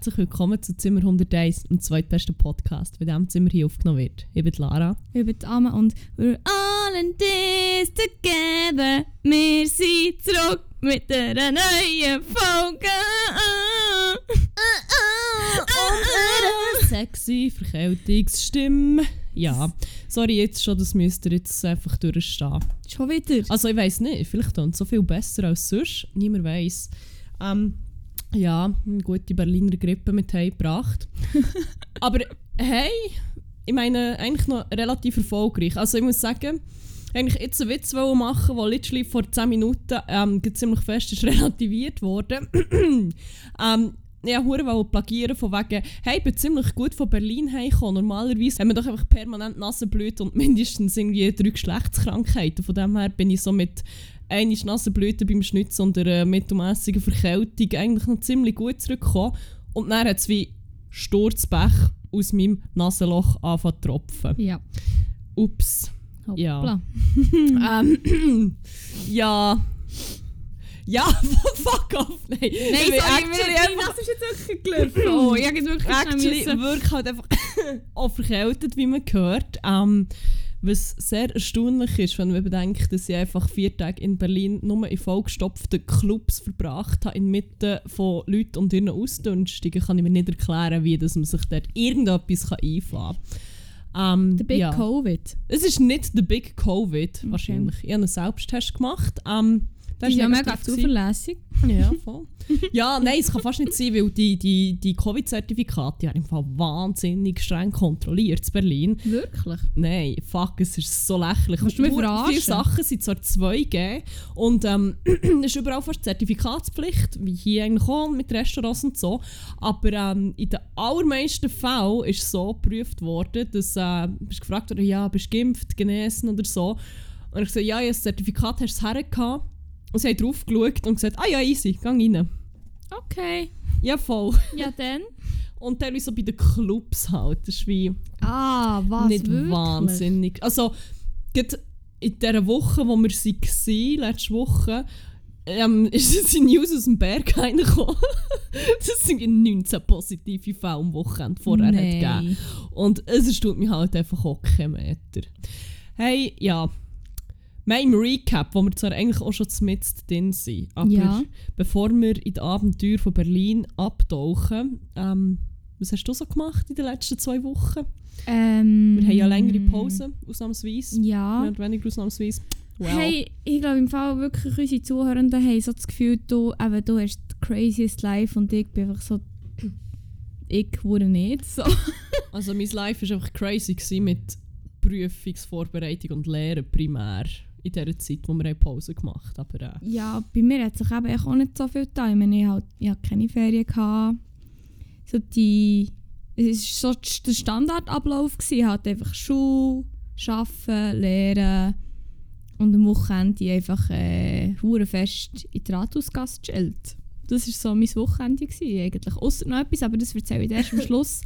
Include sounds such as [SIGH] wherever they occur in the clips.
Herzlich willkommen zu Zimmer 101, dem zweitbesten Podcast, bei dem Zimmer hier aufgenommen wird. Ich bin Lara. Ich bin Amma und we're all in this together. Wir sind zurück mit einer neuen Folge. Und sexy Verkältungsstimme. Ja, sorry jetzt schon, das müsst ihr jetzt einfach durchstehen. Schon wieder? Also ich weiß nicht, vielleicht dann so viel besser als sonst, niemand weiß. Ähm, ja, eine gute Berliner Grippe mit heimgebracht. [LAUGHS] Aber hey, ich meine, eigentlich noch relativ erfolgreich. Also ich muss sagen, eigentlich jetzt einen Witz machen, der literally vor 10 Minuten ähm, ziemlich fest ist [LAUGHS] relativiert wurde. [CLEARS THROAT] ähm, ja, hure wollte plagieren von wegen, hey, ich bin ziemlich gut von Berlin heimgekommen. Normalerweise haben wir doch einfach permanent Nasenblüte und [LAUGHS] mindestens irgendwie drei Geschlechtskrankheiten. Von dem her bin ich so mit einer Nasenblüte beim Schnitzen und einer mittelmässigen Verkältung eigentlich noch ziemlich gut zurückgekommen. Und dann hat es wie Sturzbech aus meinem Nasenloch angefangen zu tropfen. Ja. Ups. Hoppla. Ja. [LAUGHS] ähm, [CLEARS THROAT] ja. Ja, [LAUGHS] fuck off. Nein, Nein, sorry, actually mir- einfach- das ist jetzt wirklich gelaufen. Oh, ich habe jetzt wirklich actually wirklich halt einfach [LAUGHS] auch verkältet, wie man hört. Ähm, was sehr erstaunlich ist, wenn man bedenkt, dass ich einfach vier Tage in Berlin nur in vollgestopften Clubs verbracht habe, inmitten von Leuten und ihren Ausdünstungen, kann ich mir nicht erklären, wie dass man sich dort irgendetwas kann einfallen kann. Ähm, The Big ja. Covid. Es ist nicht der Big Covid, wahrscheinlich. Ich habe einen Selbsttest gemacht. Ähm, der Das ist ja mega zuverlässig. Ja, [LAUGHS] voll. ja, nein, es kann fast nicht sein, weil die, die, die Covid-Zertifikate haben im Fall wahnsinnig streng kontrolliert in Berlin. Wirklich? Nein, fuck, es ist so lächerlich. Willst du mich verarschen? Viele Sachen sind zwar 2G und ähm, [CLEARS THROAT] es ist überall fast Zertifikatspflicht, wie hier eigentlich auch mit Restaurants und so. Aber ähm, in den allermeisten Fällen ist es so geprüft worden, dass äh, bist gefragt worden, ja, bist du geimpft, genesen oder so. Und ich gesagt, ja, habe das Zertifikat, hast du hergehabt? Und sie haben drauf geschaut und gesagt, ah ja, easy, geh rein. Okay. Ja, voll. Ja, dann? [LAUGHS] Und teilweise so bei den Clubs halt. Das ist wie Ah, was? nicht wirklich? wahnsinnig. Also, in dieser Woche, wo wir sie waren, letzte Woche, ähm, [LAUGHS] ist es in News aus dem Berg [LAUGHS] reingekommen. das sind 19 positive Fälle am Wochenende vorher hat gegeben. Und es tut mich halt einfach auch keinen Meter. Hey, ja. Mein Recap, wo wir zwar eigentlich auch schon mit drin sind, aber Ja. bevor wir in die Abenteuer von Berlin abtauchen, ähm, was hast du so gemacht in den letzten zwei Wochen? Ähm, Wir haben ja längere Pause, ausnahmsweise. Ja. Mehr oder weniger ausnahmsweise. Well. Hey, ich glaube im Fall wirklich unsere Zuhörenden haben so das Gefühl, du, eben, du hast das craziest life und ich bin einfach so... Ich wurde nicht so. [LAUGHS] Also mein Life war einfach crazy mit Prüfungsvorbereitung und Lehren primär in dieser Zeit, wo wir eine Pause gemacht haben. Aber äh, Ja, bei mir hat sich eben auch nicht so viel getan. Ich meine, ich hatte ich hatte keine Ferien. Gehabt. So die, es war so der Standardablauf. Gewesen. Halt einfach Schule, Arbeiten, Lehren und am Wochenende einfach äh, fest in die Rathausgasse gechillt. Das war so mein Wochenende gewesen, eigentlich. Ausser noch etwas, aber das erzähle ich erst am [LAUGHS] Schluss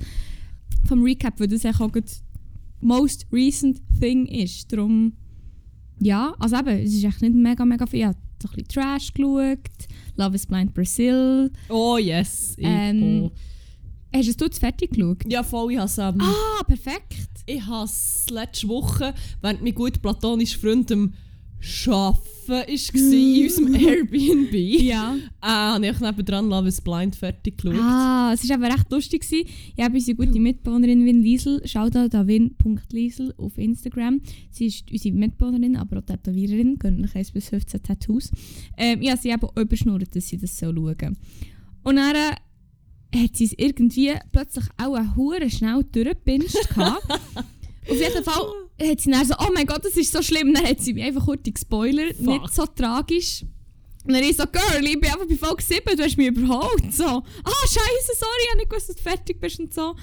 vom Recap, weil das eigentlich auch gerade most recent thing ist. Darum, ja, also eben, es ist echt nicht mega, mega viel. Ich habe so ein bisschen Trash geschaut, Love is Blind Brazil. oh yes, ich Ähm, auch. Hast du es fertig geschaut? Ja, voll, ich habe es ähm, Ah, perfekt. ich has letzte Woche, während mein gut platonischer Freund Arbeiten war in unserem [LAUGHS] Airbnb, Ja. äh, habe ich nebendran Love is Blind fertig geschaut. Ah, es war aber recht lustig. gewesen. Ich habe unsere gute Mitbewohnerin Win Liesel, Shoutout an win.liesel auf Instagram. Sie ist unsere Mitbewohnerin, aber auch Tätowiererin, gönnt euch 1 bis 15 Tattoos. Ähm, habe sie eben überschnurrt, dass sie das so schauen Und dann äh, hat sie es irgendwie plötzlich auch eine Hure schnell durchgepinscht. [LAUGHS] Auf jeden Fall hat sie dann so, oh mein Gott, das ist so schlimm. Dann hat sie mich einfach kurz gespoilert, Fuck. nicht so tragisch. Und dann ich so, Girl, ich bin einfach bei Folge 7, du hast mich überholt. So, ah, scheiße, sorry, ich habe nicht gewusst, dass du fertig bist und so.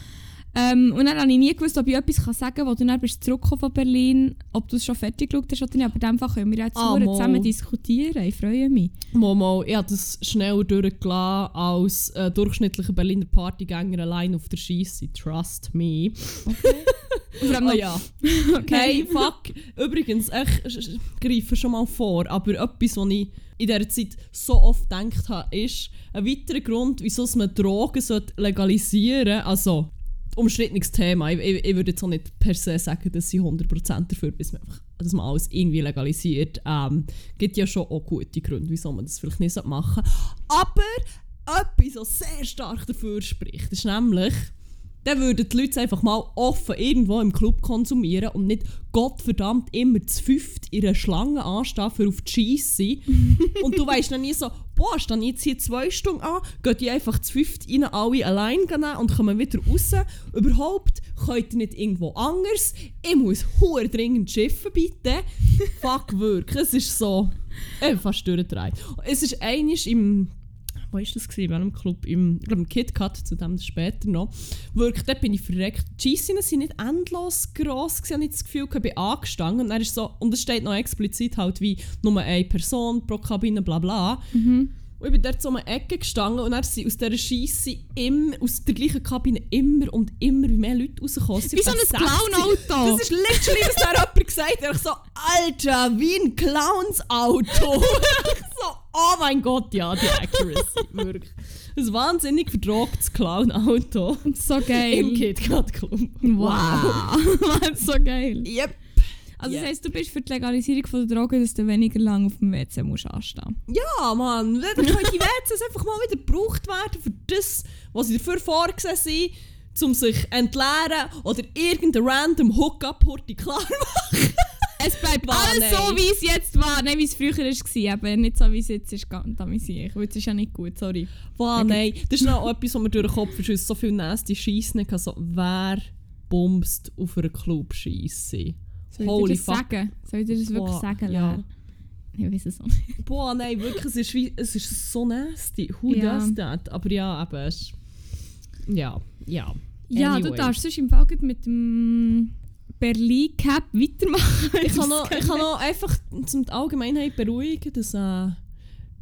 Ähm, und dann habe ich nie gewusst, ob ich etwas kann sagen kann, wo du dann bist zurückgekommen von Berlin, ob du es schon fertig geschaut hast oder nicht. Aber in dem Fall können wir jetzt Ah, zusammen diskutieren. Ich freue mich. Momo, ich habe das schneller durchgelassen als äh, durchschnittlicher Berliner Partygänger allein auf der Scheisse. Trust me. [LAUGHS] Ah noch, ja. [LAUGHS] Hey, fuck. Übrigens, ich greife schon mal vor, aber etwas, was ich in dieser Zeit so oft gedacht habe, ist ein weiterer Grund, wieso man Drogen legalisieren sollte. Also, umstrittenes Thema. Ich, ich, ich würde jetzt auch nicht per se sagen, dass sie 100% dafür bis man dass man alles irgendwie legalisiert. Ähm, gibt ja schon auch gute Gründe, wieso man das vielleicht nicht machen sollte. Aber etwas, was sehr stark dafür spricht, ist nämlich, dann würden die Leute einfach mal offen irgendwo im Club konsumieren und nicht Gottverdammt immer zu fünft in einer Schlange anstehen für auf die Scheisse. [LAUGHS] und du weißt dann nie so, boah, stehen jetzt hier zwei Stunden an, gehen die einfach zu fünft rein, alle allein nehmen und kommen wieder raus. Überhaupt könnt ihr nicht irgendwo anders. Ich muss hure dringend schiffen, bitte. [LAUGHS] Fuck, wirklich. Es ist so, äh, fast durchgedreht. Es ist einiges im wo war das? Gewesen? In welchem Club? Im, im KitKat, zu dem später noch. Wirklich, dort bin ich verreckt. Die Scheissinen sind nicht endlos gross, gewesen, ich das Gefühl, ich bin angestanden. Und, dann ist so, und es steht noch explizit halt wie nur eine Person pro Kabine, bla bla. Und ich bin dort so um eine Ecke gestanden und dann sind aus dieser Scheisse immer, aus der gleichen Kabine immer und immer mehr Leute rausgekommen. Wie so ein etwa 60. Clown-Auto. Das ist literally, was da jemand gesagt hat. Ich so, Alter, wie ein Clowns-Auto. [LAUGHS] so, oh mein Gott, ja, die Accuracy, wirklich. Ein wahnsinnig verdrocktes Clown-Auto. so Im geil. KitKat Club. Wow. Mann, [LAUGHS] so geil. Yep. Also Ja. das heisst, du bist für die Legalisierung von der Droge, dass du weniger lang auf dem WC musst anstehen Ja, Mann, dann [LAUGHS] können die WCs einfach mal wieder gebraucht werden für das, was sie dafür vorgesehen sind, um sich entleeren oder irgendein random Hookup-Horti klar machen. [LAUGHS] Es bleibt Boah, alles nein. so, wie es jetzt war. Nein, wie es früher war, aber nicht so, wie es jetzt ist. Ganz amüsiert. Weil es ist ja nicht gut, sorry. Boah, nein, das ist noch [LAUGHS] etwas, was mir durch den Kopf ist, so viel nasty Scheissen kann. So, wer bumst auf einer Club-Scheisse? Soll ich dir das fuck. sagen? Soll ich dir das wirklich Boah, sagen, ja. Ich weiß es auch nicht. Boah, nein, wirklich, es ist, wie, es ist so nasty. Who Ja. does that? Aber ja, eben, es Ja, ja. Ja, Anyway. du darfst sonst im Fall mit dem Berlin Cap weitermachen. ich kann noch, ich kann noch einfach zum Allgemeinheit beruhigen, dass äh,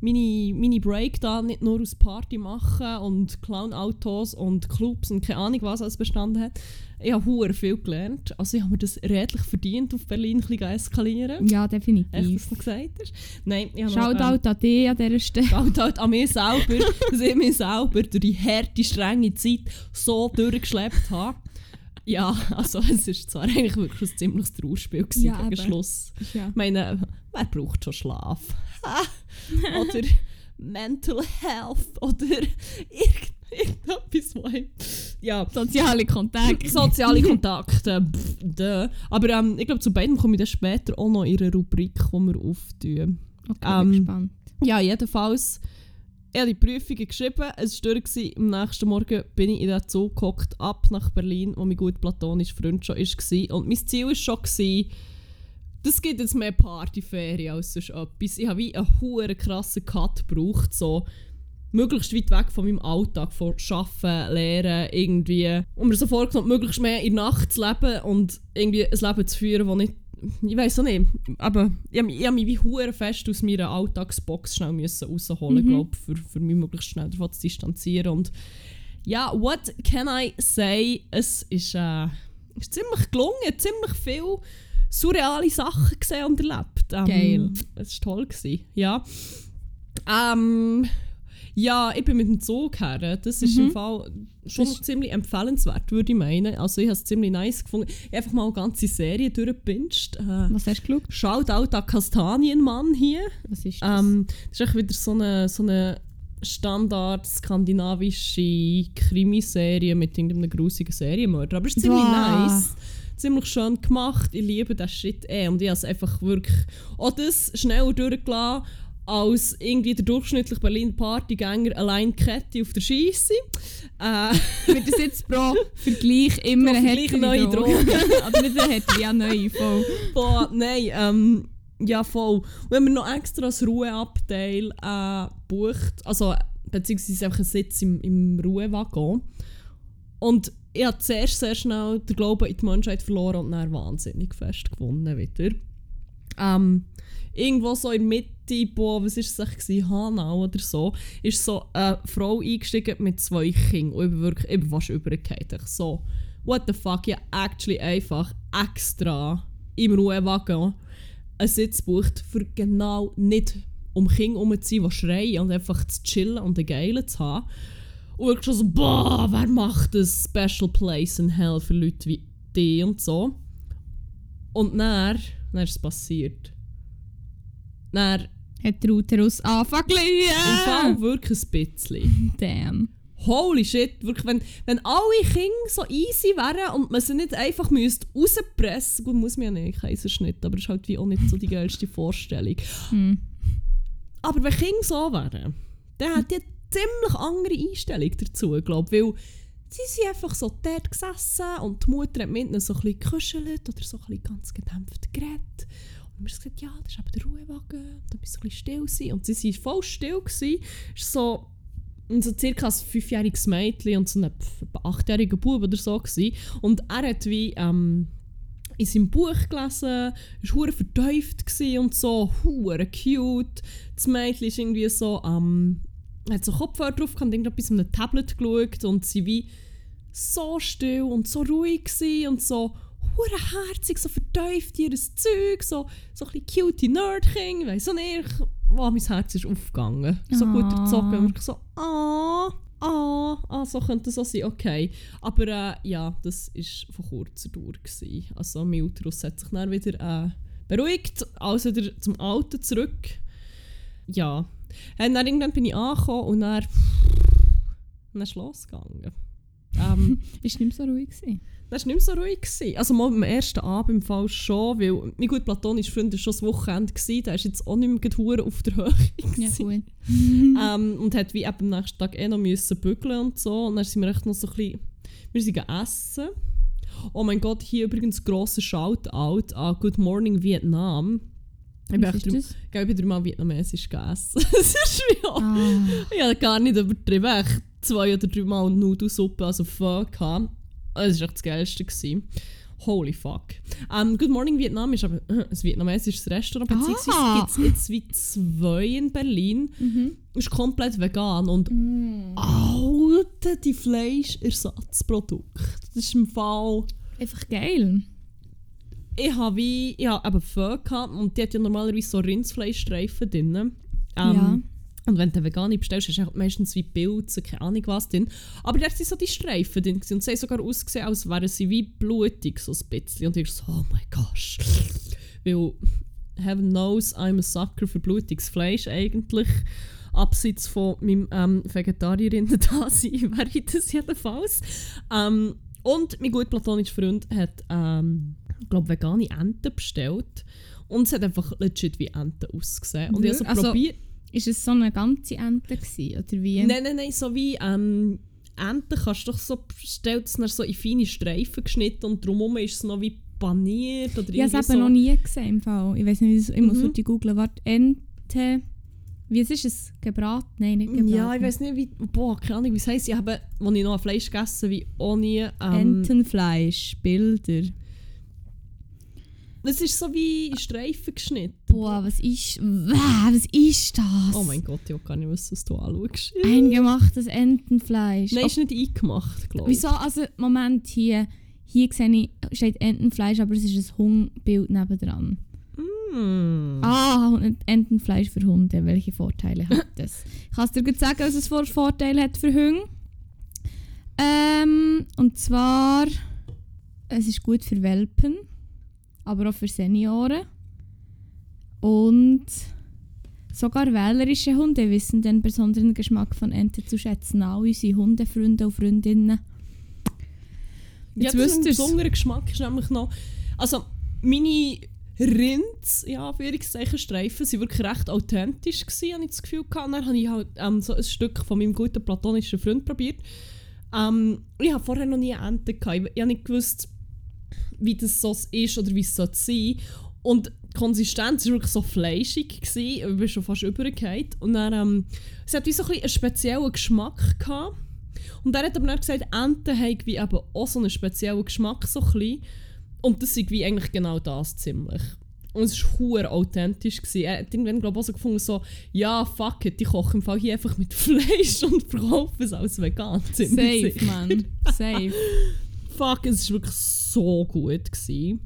meine, meine Break da nicht nur aus Party machen und Clown-Autos und Clubs und keine Ahnung was alles bestanden hat. Ich habe hure viel gelernt. Also ich habe mir das redlich verdient, auf Berlin ein bisschen eskalieren. Ja, Echt, definitiv. was du gesagt hast? Nein, ich habe noch, ähm, Shoutout an dich an dieser Stelle. Shoutout an mich selber, [LAUGHS] dass ich mich selber durch die harte, strenge Zeit so durchgeschleppt habe. Ja, also [LAUGHS] es war zwar eigentlich wirklich ein ziemliches Trauerspiel gewesen Ja, gegen. Schluss. Ja. Ich meine, wer braucht schon Schlaf? [LAUGHS] Oder Mental Health oder irgend, irgendetwas, wo Ja, Soziale Kontakte. soziale Kontakte. [LAUGHS] pff. Aber ähm, ich glaube, zu beiden komme ich dann später auch noch in einer Rubrik, die wir auftun. Okay, Ähm, bin gespannt. Ja, jedenfalls. Ich habe die Prüfungen geschrieben, es war durch. Am nächsten Morgen bin ich in den Zug gehockt, ab nach Berlin, wo mein gut platonischer Freund schon war. Und mein Ziel war schon, das gibt jetzt mehr Partyferien als sonst etwas. Ich habe wie einen hohen krassen Cut gebraucht, so möglichst weit weg von meinem Alltag, von Arbeiten, Lehren, irgendwie. Und mir so vorgenommen, möglichst mehr in der Nacht zu leben und irgendwie ein Leben zu führen, das nicht ich weiß auch nicht, aber ich habe mich, ich hab mich wie hure fest aus meiner Alltagsbox schnell müssen rausholen, Mhm. glaub, für, für mich möglichst schnell davon zu distanzieren und ja, what can I say? Es ist, äh, ist ziemlich gelungen, ziemlich viel surreale Sachen gesehen und erlebt. Ähm, Geil. Es war toll, gewesen, ja. Ähm, ja, ich bin mit dem Zug her. Das ist Mhm. im Fall schon ziemlich empfehlenswert, würde ich meinen. Also ich habe es ziemlich nice gefunden. Ich habe einfach mal eine ganze Serie durchgepinscht. Äh, Was hast du geschaut? Shoutout an Kastanienmann hier. Was ist das? Ähm, das ist echt wieder so eine, so eine Standard skandinavische Krimiserie mit irgendeinem grusigen Serienmörder. Aber es ist ziemlich Wow. nice. Ziemlich schön gemacht. Ich liebe das Shit eh. Und ich habe es einfach wirklich auch das schneller durchgelassen als irgendwie der durchschnittliche Berliner Partygänger allein Kette auf der Scheisse. Äh, Wird das jetzt pro Vergleich immer Pro eine Vergleich härtere neue Droge? [LAUGHS] Aber nicht eine härtere, ja neue, voll. Boah, nein, ähm, ja voll. Und wenn man noch extra das Ruheabteil äh, bucht, also beziehungsweise einfach einen Sitz im, im Ruhewaggon. Und ich habe zuerst sehr schnell den Glauben in die Menschheit verloren und dann wahnsinnig fest gewonnen wieder. Ähm, irgendwo so in der Mitte, boah, was war es Hanau oder so, ist so eine Frau eingestiegen mit zwei Kindern und ich bin wirklich ich bin fast übergekehrt. Ich so, what the fuck, habe actually einfach extra im Ruhewagen einen Sitz gebucht, für genau nicht um Kinder herum zu sein, die schreien und einfach zu chillen und einen Geilen zu haben. Und wirklich schon so, boah, wer macht ein Special Place in Hell für Leute wie die und so. Und dann, dann ist es passiert. Dann, Hat der Uterus angefangen im Fall wirklich ein bisschen. [LAUGHS] Damn. Holy shit, wirklich, wenn, wenn alle Kinder so easy wären und man sie nicht einfach müsste rauspressen gut, muss man ja nicht, Kaiserschnitt, aber das ist halt wie auch nicht so die geilste Vorstellung. Hm. Aber wenn Kinder so wären, dann hätte ich ziemlich andere Einstellung dazu, glaube weil sie sind einfach so dort gesessen und die Mutter hat mit ihnen so ein bisschen gekuschelt oder so ein bisschen ganz gedämpft geredet. Und wir haben gesagt, ja, das ist eben der Ruhewagen, da müssen wir ein bisschen still sein. Und sie waren voll still. Gewesen. So, so circa ein fünfjähriges Mädchen und so ein achtjähriger Bub oder so. Gewesen. Und er hat wie ähm, in seinem Buch gelesen, war hure gewesen und so, hure cute. Das Mädchen ist irgendwie so, ähm, hat so Kopfhörer drauf gehabt, und irgendwie bei einem Tablet geschaut und sie wie so still und so ruhig und so hure herzig, so vertieft in ihr Zeug, so, so ein bisschen cute Nerd-King, weiss auch nicht. Wow, mein Herz ist aufgegangen. So gut Ah. erzogen. Und ich so, ah, ah, ah, so könnte es so sein, okay. Aber äh, ja, das war von kurzer Dauer. Gewesen. Also mein Uterus hat sich dann wieder äh, beruhigt, also wieder zum Alten zurück. Ja. Und dann irgendwann bin ich angekommen und dann, dann ist losgegangen. Ähm, [LAUGHS] Ist nicht mehr so ruhig gewesen. das war nicht mehr so ruhig. Gewesen. Also mal beim ersten Abend im Fall schon, weil mein gut platonischer Freund war schon das Wochenende, gewesen, der ist jetzt auch nicht mehr hure auf der Höhe. [LAUGHS] Ja, gut. [LAUGHS] ähm, und hat wie am nächsten Tag eh noch müssen bügeln und so. Und dann sind wir echt noch so ein bisschen, wir sind essen. Oh mein Gott, hier übrigens grosser Shoutout an Good Morning Vietnam. Ich bin, Was ist gell, ich bin dreimal vietnamesisch gegessen. [LAUGHS] das ist auch Ah, ich habe gar nicht übertrieben. Echt zwei oder dreimal Nudelsuppe, also gehabt. Das war echt das Geilste. Gewesen. Holy fuck. Ähm, Good Morning Vietnam ist aber äh, ein vietnamesisches Restaurant, beziehungsweise Ah. gibt es jetzt wie zwei in Berlin. mhm. Ist komplett vegan und Mm. Alter, die Fleischersatzprodukte. Das ist im Fall... Einfach geil. Ich habe wie... Ich habe eben Pho gehabt und die hat ja normalerweise so Rindsfleischstreifen drin. Ähm, Ja. Und wenn du vegane bestellst, hast du halt meistens wie Pilze, keine Ahnung was drin. Aber da sind so die Streifen drin und sie haben sogar ausgesehen, als wären sie wie blutig, so ein bisschen. Und ich so, oh mein Gott. Weil, heaven knows, I'm a sucker für blutiges Fleisch eigentlich. Abseits von meinem ähm, Vegetarierinnen da sein, [LAUGHS] wäre ich das jedenfalls. Ähm, und mein gut platonischer Freund hat, ähm, glaube vegane Enten bestellt. Und es hat einfach legit wie Enten ausgesehen. Und ich habe so Also, probiert... Ist es so eine ganze Ente gewesen, oder wie? Nein, nein, nein, so wie ähm, Enten kannst du doch so, stellt es so in feine Streifen geschnitten und drumherum ist es noch wie paniert oder Ich habe es irgendwie eben so. noch nie gesehen im Fall. Ich weiß nicht, ich muss Mhm. heute googeln. Warte, Ente. Wie ist es? Gebraten? Nein, nicht gebraten. Ja, ich weiß nicht, wie, boah, keine Ahnung, wie es heisst. Ich habe, als ich noch Fleisch gegessen wie auch nie. Ähm, Entenfleisch, Bilder. Es ist so wie Streifen geschnitten. Boah, was ist. Was ist das? Oh mein Gott, ich will gar nicht wissen, was du anschaust. Eingemachtes Entenfleisch. Nein, ist nicht eingemacht, glaube ich. wieso? Also, Moment, hier. Hier sehe ich, steht Entenfleisch, aber es ist ein Hundebild nebendran. Hm. Ah, Entenfleisch für Hunde. Welche Vorteile hat [LAUGHS] das? Ich kann es dir gut sagen, was es für Vorteile hat für Hunde. Ähm, und zwar, es ist gut für Welpen, aber auch für Senioren. Und sogar wählerische Hunde wissen den besonderen Geschmack von Ente zu schätzen. Auch unsere Hundefreunde und Freundinnen. Ja, Jetzt das ist ein besonderer Geschmack ist nämlich noch... Also, meine Rinds, ja, Streifen, waren wirklich recht authentisch, gewesen, habe ich das Gefühl gehabt. Dann habe ich halt ähm, so ein Stück von meinem guten platonischen Freund probiert. Ähm, ich habe vorher noch nie eine Ente gehabt. Ich, ich habe nicht gewusst, wie das so ist oder wie es so sein Und die Konsistenz war wirklich so fleischig. Gewesen. Ich bin schon fast übergekehrt. Und dann, ähm, es hat wie so ein einen speziellen Geschmack gehabt. Und er hat aber dann gesagt, Enten haben wie eben auch so einen speziellen Geschmack, so ein. Und das ist wie eigentlich genau das ziemlich. Und es war hure authentisch. Gewesen. Er hat irgendwann glaube ich auch so gefunden, so, ja, fuck it, ich koche im Fall hier einfach mit [LAUGHS] Fleisch und verkaufe es als vegan. Safe. Mann. Safe. [LAUGHS] Fuck, es war wirklich so gut. Gewesen.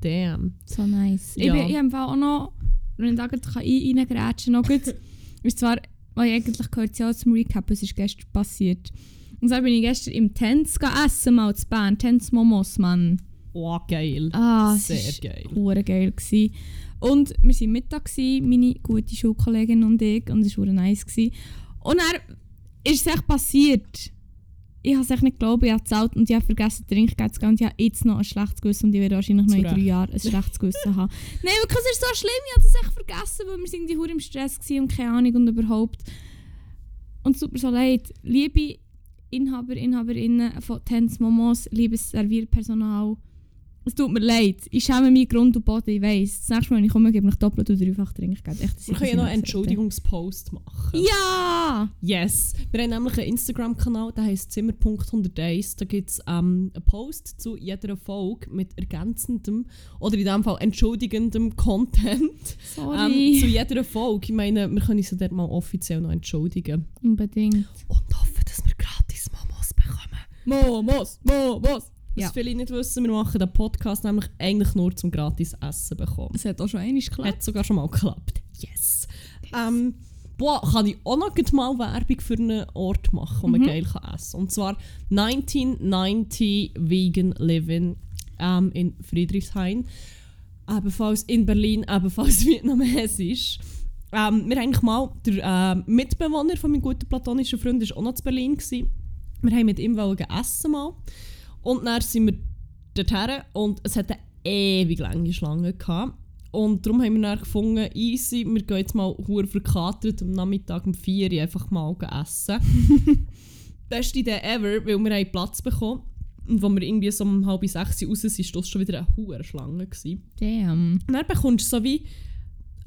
Damn. So nice. Ja. Ich, bin, ich habe auch noch, wenn ich da gerade kann reingrätschen noch gut, [LAUGHS] ist zwar, weil ich eigentlich gehört ja zum Recap, es ist gestern passiert. Und zwar bin ich gestern im ga essen, mal zu Bern, Tens Momos, Mann. Oh, geil. Ah, es Sehr ist geil. hure geil gsi. Und wir waren Mittag, gsi, meine gute Schulkollegin und ich, und es war hure nice. Gsi. Und dann ist es echt passiert. Ich habe es echt nicht geglaubt, ich habe gezahlt und ich habe vergessen, Trinkgeld zu geben und ich habe jetzt noch ein schlechtes Gewissen und ich werde wahrscheinlich noch in drei. Jahren ein schlechtes Gewissen [LAUGHS] haben. Nein, wirklich, es ist so schlimm, ich habe das echt vergessen, weil wir sind hure im Stress gsi und keine Ahnung und überhaupt. Und mir so leid. Liebe Inhaber, Inhaberinnen von Tens Momos, liebes Servierpersonal, es tut mir leid. Ich schäme mich Grund und Boden, ich weiss. Das nächste Mal, wenn ich komme, gebe ich doppelt oder dreifach Trinkgeld. Echt, Wir können ja noch einen Entschuldigungspost machen. Ja! Yes. Wir haben nämlich einen Instagram-Kanal, der heisst Zimmer.101. Da gibt es ähm, einen Post zu jeder Folge mit ergänzendem oder in diesem Fall entschuldigendem Content ähm, Sorry. zu jeder Folge. Ich meine, wir können uns ja dort mal offiziell noch entschuldigen. Unbedingt. Und hoffen, dass wir gratis Momos bekommen. Momos, Momos. Was Ja. viele nicht wissen, wir machen den Podcast nämlich eigentlich nur zum gratis Essen bekommen. Es hat auch schon einmal geklappt. Hat sogar schon mal geklappt. Yes. Ähm, boah, kann ich auch noch mal Werbung für einen Ort machen, wo man Mhm. geil kann essen kann. Und zwar 1990 Vegan Living ähm, in Friedrichshain. Ebenfalls in Berlin, ebenfalls [LAUGHS] vietnamesisch. Ähm, wir haben eigentlich mal, der ähm, Mitbewohner von meinem guten platonischen Freund war auch noch zu Berlin. Gewesen. Wir haben mit ihm wollen essen mal. Und dann sind wir dorthin und es hatte eine ewig lange Schlange. Gehabt. Und darum haben wir dann gefunden, easy, wir gehen jetzt mal hure verkatert am Nachmittag um 4 Uhr einfach mal essen. [LAUGHS] Beste Idee ever, weil wir haben Platz bekommen. Und als wir irgendwie so um halb sechs raus sind, war das schon wieder eine hure Schlange. Gewesen. Damn. Und dann bekommst du so wie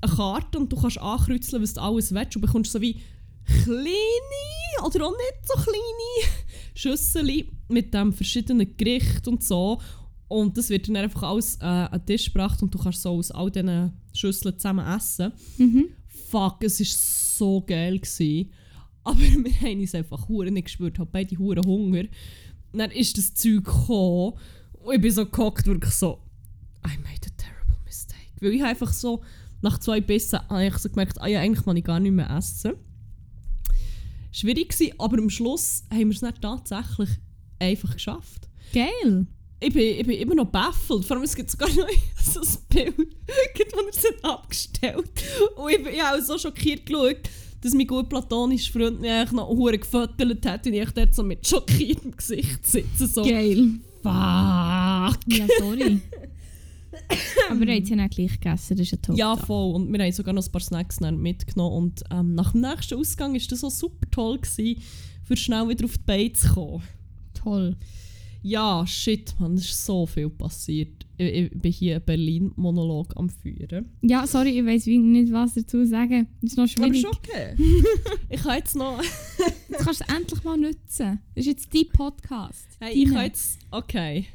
eine Karte und du kannst ankreuzeln, was du alles willst. Und bekommst so wie kleine oder auch nicht so kleine Schüssel mit dem verschiedenen Gerichten und so. Und das wird dann einfach alles äh, an den Tisch gebracht und du kannst so aus all diesen Schüsseln zusammen essen. Mhm. Fuck, es war so geil. Gewesen. Aber [LAUGHS] wir haben es einfach hure nicht gespürt, haben beide hure Hunger. Und dann ist das Zeug gekommen und ich bin so gehockt, wirklich so, I made a terrible mistake. Weil ich habe einfach so, nach zwei Bissen, habe ich so gemerkt, ah ja, eigentlich kann ich gar nicht mehr essen. Schwierig gewesen, aber am Schluss haben wir es dann tatsächlich einfach geschafft. Geil. Ich bin, ich bin immer noch baffelt. Vor allem, es gibt sogar [LAUGHS] noch so ein Bild, wo es hat abgestellt Und ich, bin- ich habe auch so schockiert geschaut, dass mein gut platonischer Freund mich noch hure gefüttert hat und ich dort so mit schockiertem Gesicht sitze. So, Geil. fuck. Ja, sorry. [LAUGHS] Aber er hat ja nicht gleich gegessen, das ist ja top. Ja, voll. Und wir haben sogar noch ein paar Snacks mitgenommen. Und ähm, nach dem nächsten Ausgang war das so super toll, gewesen, für schnell wieder auf die Beine zu kommen. Toll. Ja, shit, man, es ist so viel passiert. Ich, ich bin hier einen Berlin-Monolog am Führen. Ja, sorry, ich weiß nicht, was dazu sagen. Das ist noch Aber schwierig. ist okay. [LAUGHS] ich kann jetzt noch. Jetzt kannst du es endlich mal nutzen. Das ist jetzt dein Podcast. Hey, ich Deine. kann jetzt. Okay.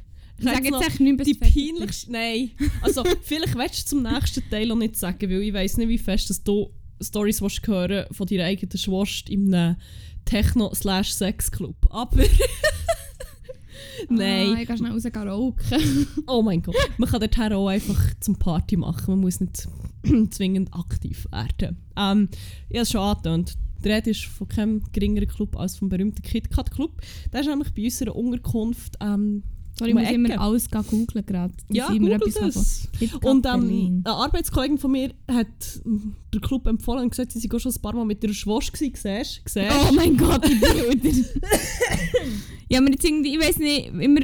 Sage jetzt noch echt nicht, die peinlichste. Nein. Also, vielleicht willst du zum nächsten Teil auch nicht sagen, weil ich weiß nicht, wie fest dass du Stories hören von deiner eigenen Schwester in einem Techno-Sex-Club. Aber. [LAUGHS] Nein. Ah, ich kann schnell raus rauchen. [LAUGHS] Oh mein Gott. Man kann dort auch einfach zum Party machen. Man muss nicht [CLEARS THROAT] zwingend aktiv werden. Ähm, ich habe es schon angetönt. Die Rede ist von keinem geringeren Club als vom berühmten KitKat Club. Der ist nämlich bei unserer Unterkunft. Ähm, Sorry, ich muss immer alles googlen gerade. ja, ich immer google etwas das. Und ähm, Berlin. eine Arbeitskollegin von mir hat den Club empfohlen und gesagt, sie sei auch schon ein paar Mal mit ihrer Schwester gewesen. Siehst? Siehst? Oh mein Gott, die Bilder. [LAUGHS] ja, aber jetzt irgendwie, ich weiß nicht, immer,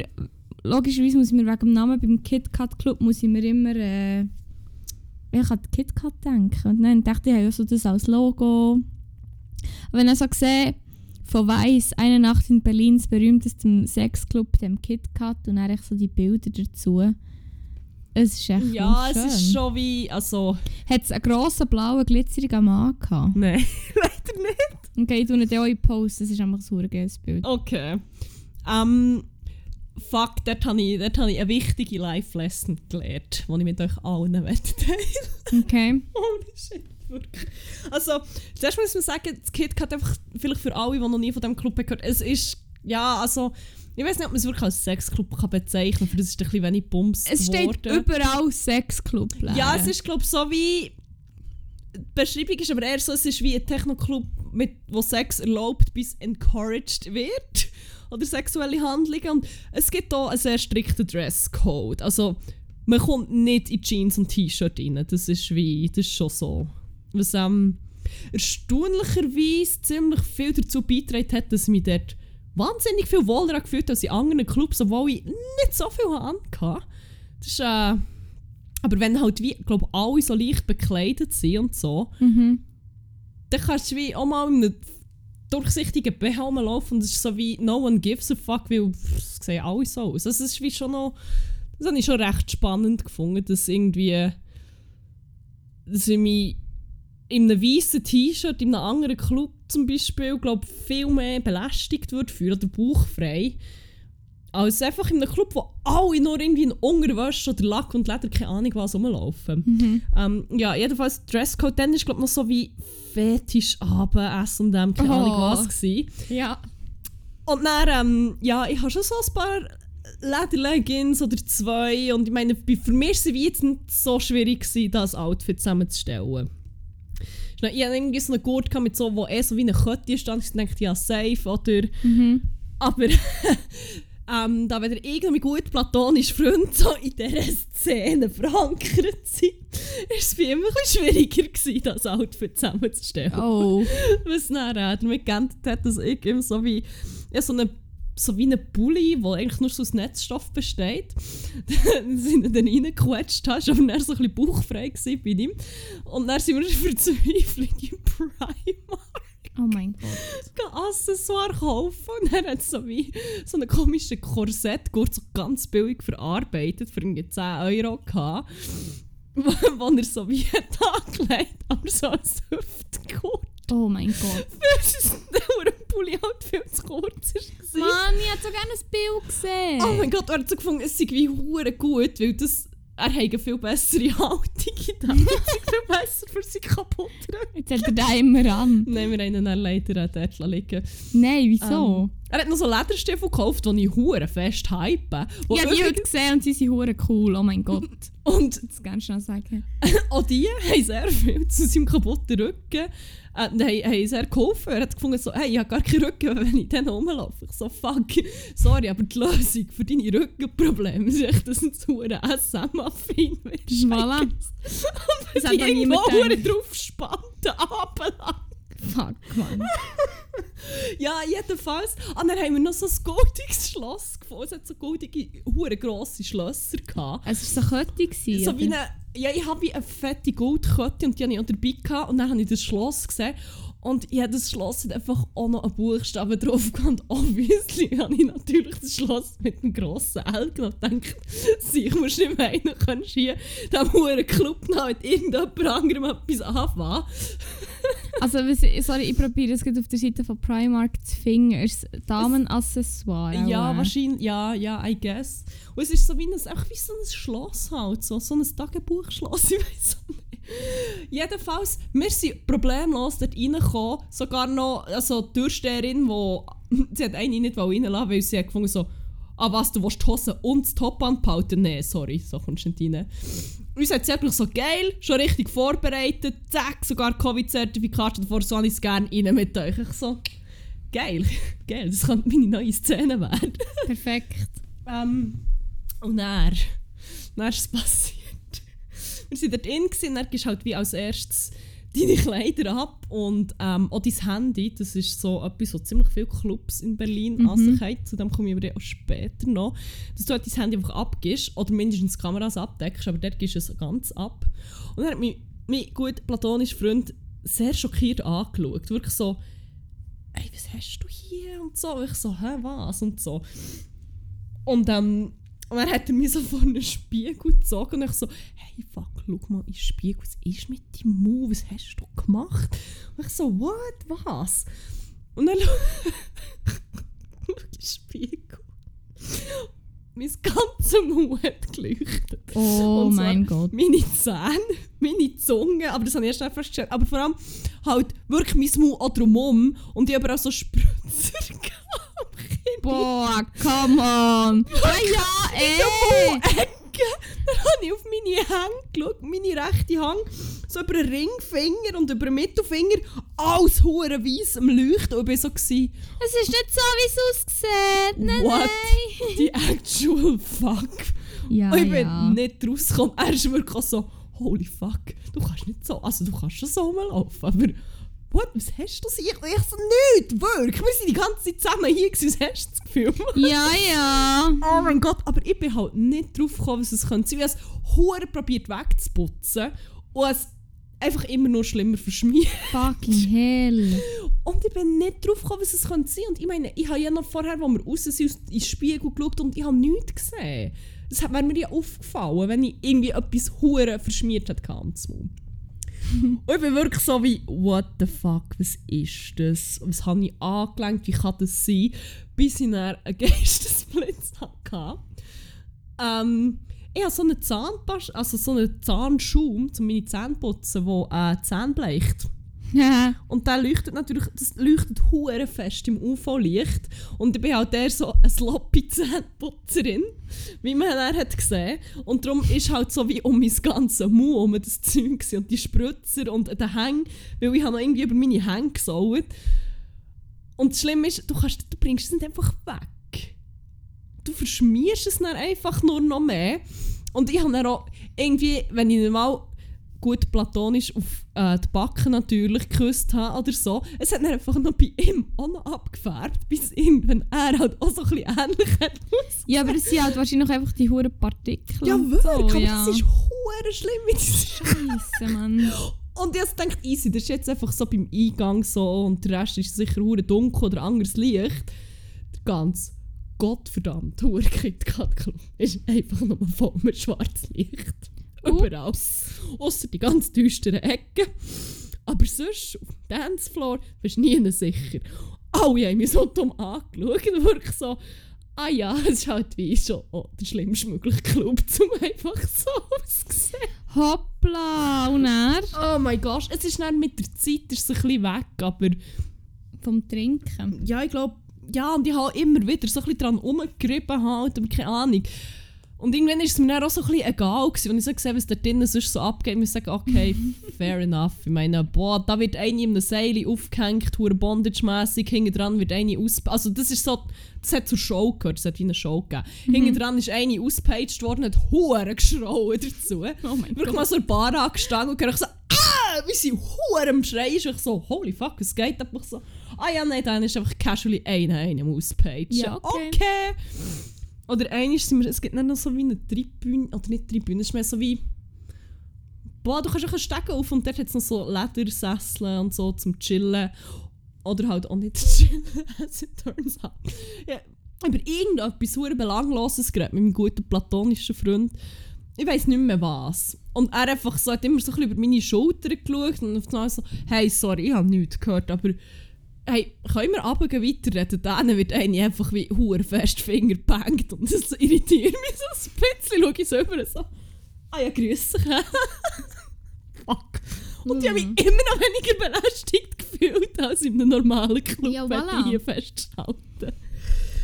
logischerweise muss ich mir wegen dem Namen beim KitKat Club, muss ich mir immer, äh, ich an KitKat denken. Und dann dachte ich, ich habe so das als Logo. Aber wenn ich so sehe, von Weiss, eine Nacht in Berlins berühmtestem Sexclub, dem KitKat, und dann echt so die Bilder dazu. Es ist echt Ja, es ist schon wie. Also. Hat es einen grossen blauen glitzerigen Mann gehabt? Nein, [LAUGHS] leider nicht. Okay, ich tue nicht auch in Post, das ist einfach ein geiles Bild. Okay. Ähm, fuck, dort habe ich, dort hab ich eine wichtige Life-Lesson gelernt, die ich mit euch allen [LAUGHS] teilen Okay. Holy shit. [LAUGHS] Also, zuerst muss man sagen, das Kid hat einfach, vielleicht für alle, die noch nie von diesem Club gehört es ist, ja, also, ich weiß nicht, ob man es wirklich als Sexclub kann bezeichnen kann, für das ist ein bisschen wenig Bums Es steht geworden. überall Sexclub. Ja, es ist, glaube ich, so wie. Die Beschreibung ist aber eher so, es ist wie ein Techno-Club, mit, wo Sex erlaubt bis encouraged wird. [LAUGHS] Oder sexuelle Handlungen. Und es gibt hier einen sehr strikten Dresscode. Also, man kommt nicht in Jeans und T-Shirt rein. Das ist wie, das ist schon so. Was ähm, erstaunlicherweise ziemlich viel dazu beigetragen hat, dass ich mich dort wahnsinnig viel wohler gefühlt als in anderen Clubs, obwohl ich nicht so viel hatte. Das ist, äh, aber wenn halt wie, glaub, alle so leicht bekleidet sind und so, Mhm. dann kannst du wie auch mal in einem durchsichtigen BH laufen und es ist so wie no one gives a fuck, weil es sehen alle so aus. Also es ist wie schon noch, das habe ich schon recht spannend gefunden, dass irgendwie, dass ich mich in einem weißen T-Shirt in einem anderen Club zum Beispiel, glaube viel mehr belästigt würde fühlen oder bauchfrei, als einfach in einem Club, wo alle nur irgendwie in Unterwäsche oder Lack und Leder, keine Ahnung was, rumlaufen. Mhm. Ähm, ja, jedenfalls Dresscode, dann ist glaube noch so wie Fetisch, Abend, S&M, keine Ahnung Oh. was gewesen. Ja. Und dann, ähm, ja, ich habe schon so ein paar Lederleggings oder zwei und ich meine, bei- für mich war es jetzt nicht so schwierig, gewesen, das Outfit zusammenzustellen. Ich hatte irgendwie so einen Gurt gehabt mit so, wo eh so wie eine Kette stand, ich dachte, ja, safe, oder... Mhm. Aber [LAUGHS] ähm, da ihr irgendwie gut platonisch Freund so in dieser Szene verankert sind, [LAUGHS] ist es bei ihm ein schwieriger gewesen, das Outfit zusammenzustellen. Oh. [LAUGHS] Was dann äh, damit geändert hat, dass ich ihm so wie, ja, so eine so wie ein Pulli, der eigentlich nur so aus Netzstoff besteht, [LAUGHS] sind dann reingequetscht hast, aber dann so ein bisschen bauchfrei gewesen bei ihm. Und dann sind wir [LAUGHS] verzweifelt in Primark. Oh mein Gott. Accessoire kaufen und dann hat so wie so einen komischen Korsett, so ganz billig verarbeitet, für irgendwie 10 Euro gehabt, wo, [LAUGHS] wo er so wie hat angelegt, aber so als Hüftgurt. Oh mein Gott. Weil der Pulli halt viel zu kurz war. Mann, ich hätte so gerne ein Bild gesehen. Oh mein Gott, er hat so gefunden, es sei wie hure gut, weil das, er hat eine viel bessere Haltung in dem. Es viel besser für sie kaputt. Jetzt hat er den immer an. Nein, wir haben ihn dann leider dort liegen Nein, wieso? Ähm, er hat noch so Lederstiefel gekauft, die ich hure fest hype. wo ich habe die heute übrigens- gesehen und sie sind hure cool. Oh mein Gott. [LAUGHS] Und Das ganz schnell sagen. [LAUGHS] auch die haben sehr viel zu seinem kaputten Rücken äh, haben, haben sehr geholfen. Er hat gefunden, so, hey, ich habe gar keinen Rücken, [LAUGHS] wenn ich dann rumlaufe. Ich so, fuck, sorry, aber die Lösung für deine Rückenprobleme ist echt, dass du zu einem SM-affin wirst. Voilà. Das hat irgendwo niemand hure gedacht. drauf spannt, abendlang. Fuck, Mann. [LAUGHS] Ja, jedenfalls. Und dann haben wir noch so ein goldiges Schloss gefunden. Es hat so goldige, hure grosse Schlösser gehabt. Es war so Kette. gewesen, So wie eine, ja, ich habe eine fette Goldkette und die habe ich dabei gehabt. Und dann habe ich das Schloss gesehen. Und jedes Schloss hat einfach auch noch einen Buchstaben drauf gehabt. Und obviously [LAUGHS] habe ich natürlich das Schloss mit einem grossen L genommen und gedacht, [LAUGHS] ich muss nicht meinen, kannst hier diesem huren Club noch mit irgendjemand anderem etwas anfangen. Also, sorry, ich probiere es auf der Seite von Primark zu ist Damenaccessoire. Ja, wahrscheinlich, ja, ja, I guess. Und es ist so wie ein, einfach wie so ein Schloss halt, so, so ein Tagebuchschloss, [LAUGHS] ich weiß auch nicht. Jedenfalls, wir sind problemlos dort reingekommen, sogar noch, also die Türsteherin, wo, [LAUGHS] sie hat eine nicht reinlassen, weil sie hat gefunden so, ah was, du willst die Hose und das Top anbehalten? Nee, sorry, so kommst du nicht rein. Uns hat sie wirklich so geil, schon richtig vorbereitet, zack, sogar Covid-Zertifikat, davor so habe ich es gerne rein mit euch. Ich so, geil, [LAUGHS] geil, das könnte meine neue Szene werden. Perfekt. Ähm, und dann, dann ist es passiert. Wir waren dort drin gewesen, und dann du halt wie als erstes deine Kleider ab und ähm, auch dein Handy. Das ist so etwas, was ziemlich viele Clubs in Berlin Mhm. an sich haben. Zu dem komme ich aber auch später noch. Dass du halt dein Handy einfach abgibst oder mindestens Kameras abdeckst, aber dort gehst du es ganz ab. Und dann hat mich mein gut platonischer Freund sehr schockiert angeschaut. Wirklich so, ey, was hast du hier? Und so. Und ich so, hä, was? Und so. Und ähm, Und dann hat er mich so vor einen Spiegel gezogen und ich so, hey fuck, schau mal in den Spiegel, was ist mit deinem Move, was hast du gemacht? Und ich so, what, was? Und dann [LAUGHS] schau in den Spiegel. Mein ganzer Mund hat geleuchtet. Oh mein Gott. Meine Zähne, meine Zunge, aber das habe ich erst festgestellt. Aber vor allem halt wirklich mein Mund auch drumherum und ich habe auch so Spritzer [LAUGHS] gehabt. Boah, come on. Ah ja, ey. [LAUGHS] Dann habe ich auf meine Hände geschaut, meine rechte Hand, so über den Ringfinger und über den Mittelfinger, alles hure weiss am Leuchten. Und ich war so, Es ist nicht so, wie es aussieht. Nein, what nein. the actual fuck? Ja, und ich bin ja. nicht rausgekommen. Er ist wirklich so, holy fuck, du kannst nicht so, also du kannst schon so mal laufen, aber what, was hast du sich? Ich so, nichts, wirklich, wir sind die ganze Zeit zusammen hier gewesen, was hast du das Gefühl? Ja, ja. Oh mein Gott, aber ich bin halt nicht drauf gekommen, was es könnte sein. Ich habe es probiert wegzuputzen und es einfach immer nur schlimmer verschmiert. Fucking hell. Und ich bin nicht drauf gekommen, was es könnte sein. Und ich meine, ich habe ja noch vorher, als wir raus sind, in den Spiegel geschaut und ich habe nichts gesehen. Das hat wäre mir ja aufgefallen, wenn ich irgendwie etwas hure verschmiert hätte am Mund. Und ich bin wirklich so wie, what the fuck, was ist das? Was habe ich angelenkt, wie kann das sein? Bis ich dann einen [LAUGHS] Geistesblitz hatte. Ähm, ich habe so einen Zahnpast, also so einen Zahnschaum, um meine Zähne zu putzen, der äh, Zähne bleicht. [LAUGHS] Und der leuchtet natürlich, das leuchtet hure fest im UV-Licht. Und ich bin halt der so eine sloppy Zähneputzerin, wie man dann hat gesehen. Und darum ist halt so wie um mein ganzes Mund um das Zeug und die Spritzer und den Hängen, weil ich habe noch irgendwie über meine Hänge gesaut. Und das Schlimme ist, du, kannst, du bringst es nicht einfach weg. Du verschmierst es dann einfach nur noch mehr. Und ich habe dann auch irgendwie, wenn ich mal gut platonisch auf äh, die Backen natürlich geküsst habe oder so, es hat dann einfach noch bei ihm auch noch abgefärbt, bis irgendwann er halt auch so ein bisschen ähnlich hat ja, aber es sind halt wahrscheinlich einfach die hohen Partikel. Ja, wirklich, so, aber ja. das ist hure schlimm Scheisse, Mann. Und habe gedacht, easy, das ist jetzt einfach so beim Eingang so und der Rest ist sicher hure dunkel oder anderes Licht. Der ganze Gottverdammt hure KitKat Club ist einfach nur voll mit schwarzem Licht. Überall. Außer die ganz düsteren Ecken. Aber sonst, auf dem Dancefloor, bist du nie sicher. Alle haben mich so dumm angeschaut und wirklich so, ah ja, [LAUGHS] es ist halt wie schon oh, der schlimmste mögliche Club, zum [LAUGHS] einfach so auszusehen. Hoppla. Und er? Oh mein Gott, es ist dann mit der Zeit ist es ein bisschen weg, aber Vom Trinken. ja, ich glaube, ja, und ich habe immer wieder so ein bisschen dran rumgerieben halt, keine Ahnung. Und irgendwann ist es mir dann auch so ein bisschen egal gewesen, wenn ich so gesehen was da drinnen sonst so abgeht, ich sage, okay, [LAUGHS] fair enough. Ich meine, boah, da wird eine in einem Seil aufgehängt, hure bondage-mässig, hinten dran wird eine aus... Also das ist so, das hat zur Show gehört, das hat wie eine Show gegeben. Hinten dran ist eine ausgepaged worden, hat hure geschrauen dazu. Oh mein Wirklich mal so ein Bar angestanden und ich so, ah, wie sie hure am Schreien ist. Ich so, holy fuck, es geht einfach so. Ah ja, nein, dann ist einfach casually einer einem auspaged. Ja, okay. okay. Oder einmal sind wir, es gibt nicht noch so wie eine Tribüne, oder nicht Tribüne, es ist mehr so wie, boah, du kannst auch einen Steg auf und dort hat es noch so Ledersessel und so zum Chillen. Oder halt auch nicht [LAUGHS] chillen, as it turns out. Ja, über irgendetwas hure Belangloses geredet mit meinem guten platonischen Freund. Ich weiß nicht mehr was. Und er einfach so, hat immer so ein bisschen über meine Schulter geschaut und auf einmal so, hey, sorry, ich habe nichts gehört, aber hey, können wir runtergehen, weiterreden? Dann wird eine einfach wie hure fest Finger gebangt und das irritiert mich so ein bisschen. Schau ich so über so, ah ja, grüße dich. [LAUGHS] Fuck. Und ich habe mich immer noch weniger belästigt gefühlt als in einem normalen Club, Ja, wenn voilà. ich hier festhalten.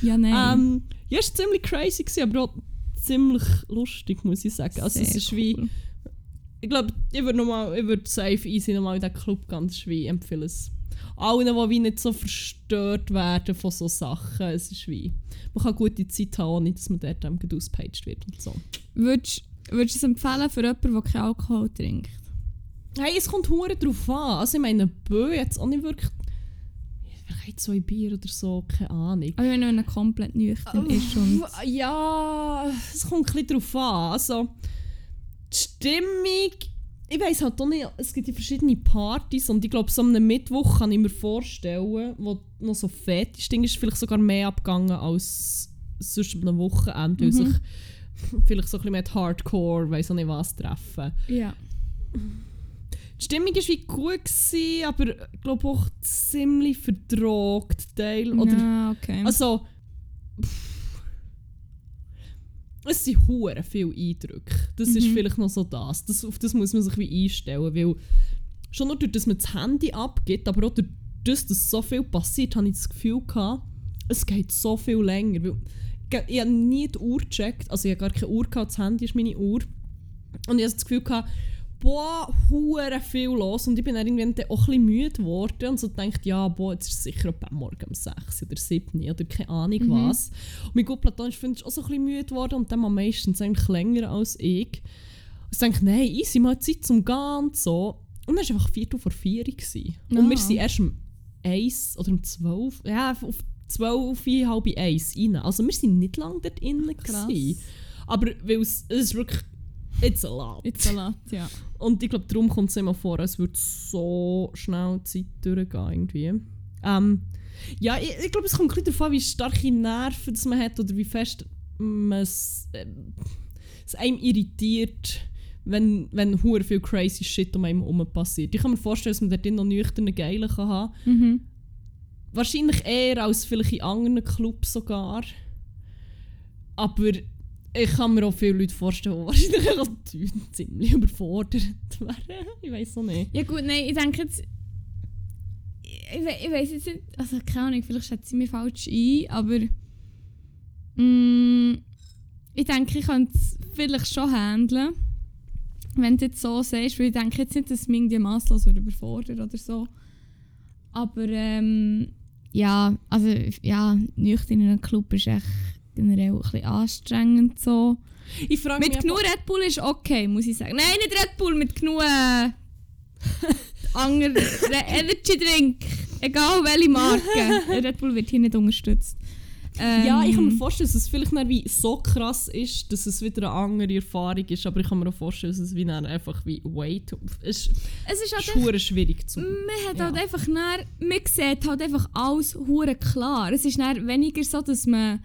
Ja, nein. Ähm, ja, es war ziemlich crazy, gewesen, aber auch ziemlich lustig, muss ich sagen. Also es Sehr ist wie, cool. ich glaube, ich würde würde safe easy nochmal in diesen Club ganz wie empfehlen. Es allen, die wie nicht so verstört werden von so Sachen. Es ist wie, man kann gute Zeit haben, ohne dass man dort ähm, ausgepaged wird und so. Würdest würdest du es empfehlen für jemanden, der keinen Alkohol trinkt? Hey, es kommt hure drauf an. Also ich meine, Bö jetzt auch nicht wirklich, vielleicht zwei Bier oder so, keine Ahnung. Aber wenn er komplett nüchtern ist und... Ja, es kommt ein bisschen darauf an. Also, die Stimmung, ich weiß halt auch nicht, es gibt ja verschiedene Partys und ich glaube, so am Mittwoch kann ich mir vorstellen, wo noch so Fetisch-Ding ist, vielleicht sogar mehr abgegangen als sonst am Wochenende, weil Mhm. sich [LAUGHS] vielleicht so ein bisschen mit Hardcore, weiss auch nicht was, treffen. Ja. Die Stimmung war wie gut, gewesen, aber ich glaube auch ziemlich verdrogt Teil. Oder, ja, okay. Also, pff, es sind hure viele Eindrücke. Das ist Mhm. vielleicht noch so das. das. Auf das muss man sich wie einstellen, weil schon nur durch, dass man das Handy abgibt, aber auch durch das, dass so viel passiert, habe ich das Gefühl gehabt, es geht so viel länger. Weil ich, ich habe nie die Uhr gecheckt, also ich habe gar keine Uhr gehabt, das Handy ist meine Uhr. Und ich habe das Gefühl gehabt, boah, hure viel los. Und ich bin dann irgendwann auch ein bisschen müde geworden und so gedacht, ja, boah, jetzt ist es sicher etwa morgen um 6 oder 7 oder keine Ahnung Mhm. was. Und mein gut platonisch Freund ist auch so ein bisschen müde geworden und dann am meistens eigentlich länger als ich. Und ich dachte, nein, easy, mal Zeit zum Gehen und so. Und dann war einfach 4 vor 4 gewesen. Und Ah. wir sind erst um 1 oder um 12, ja, auf 12, halb 1 rein. Also wir sind nicht lange dort innen. Krass. gewesen. Aber weil es, es ist wirklich, it's a lot. Jetzt Salat, ja. Und ich glaube, darum kommt es immer vor, als würde so schnell die Zeit durchgehen. Irgendwie. Ähm, ja, ich, ich glaube, es kommt ein an, wie starke Nerven das man hat oder wie fest man es, äh, es einem irritiert, wenn, wenn hure viel crazy Shit um einen herum passiert. Ich kann mir vorstellen, dass man dort noch nüchterne Geile kann haben Mhm. Wahrscheinlich eher als vielleicht in anderen Clubs sogar. Aber ich kann mir auch viele Leute vorstellen, die [LAUGHS] wahrscheinlich auch ziemlich überfordert wären. Ich weiß auch nicht. Ja gut, nein, ich denke jetzt... Ich, ich weiß jetzt nicht, also keine Ahnung, vielleicht schätze ich mich falsch ein, aber... Mm, ich denke, ich kann es vielleicht schon handeln. Wenn du jetzt so sagst, weil ich denke jetzt nicht, dass mich irgendwie masslos überfordert oder so. Aber ähm, ja, also ja, nüchtern in einem Club ist echt generell ein bisschen anstrengend so. Ich frage Mit mich genug Red Bull ist okay, muss ich sagen. Nein, nicht Red Bull, mit genug äh, [LAUGHS] Energy Drink. Egal welche Marke. [LAUGHS] Red Bull wird hier nicht unterstützt. Ähm, Ja, ich kann mir vorstellen, dass es vielleicht dann wie so krass ist, dass es wieder eine andere Erfahrung ist. Aber ich kann mir auch vorstellen, dass es wie dann einfach wie wait. Es ist es ist halt schwer schwierig zu. man hat Ja. halt einfach näher, man sieht halt einfach alles hure klar. Es ist dann weniger so, dass man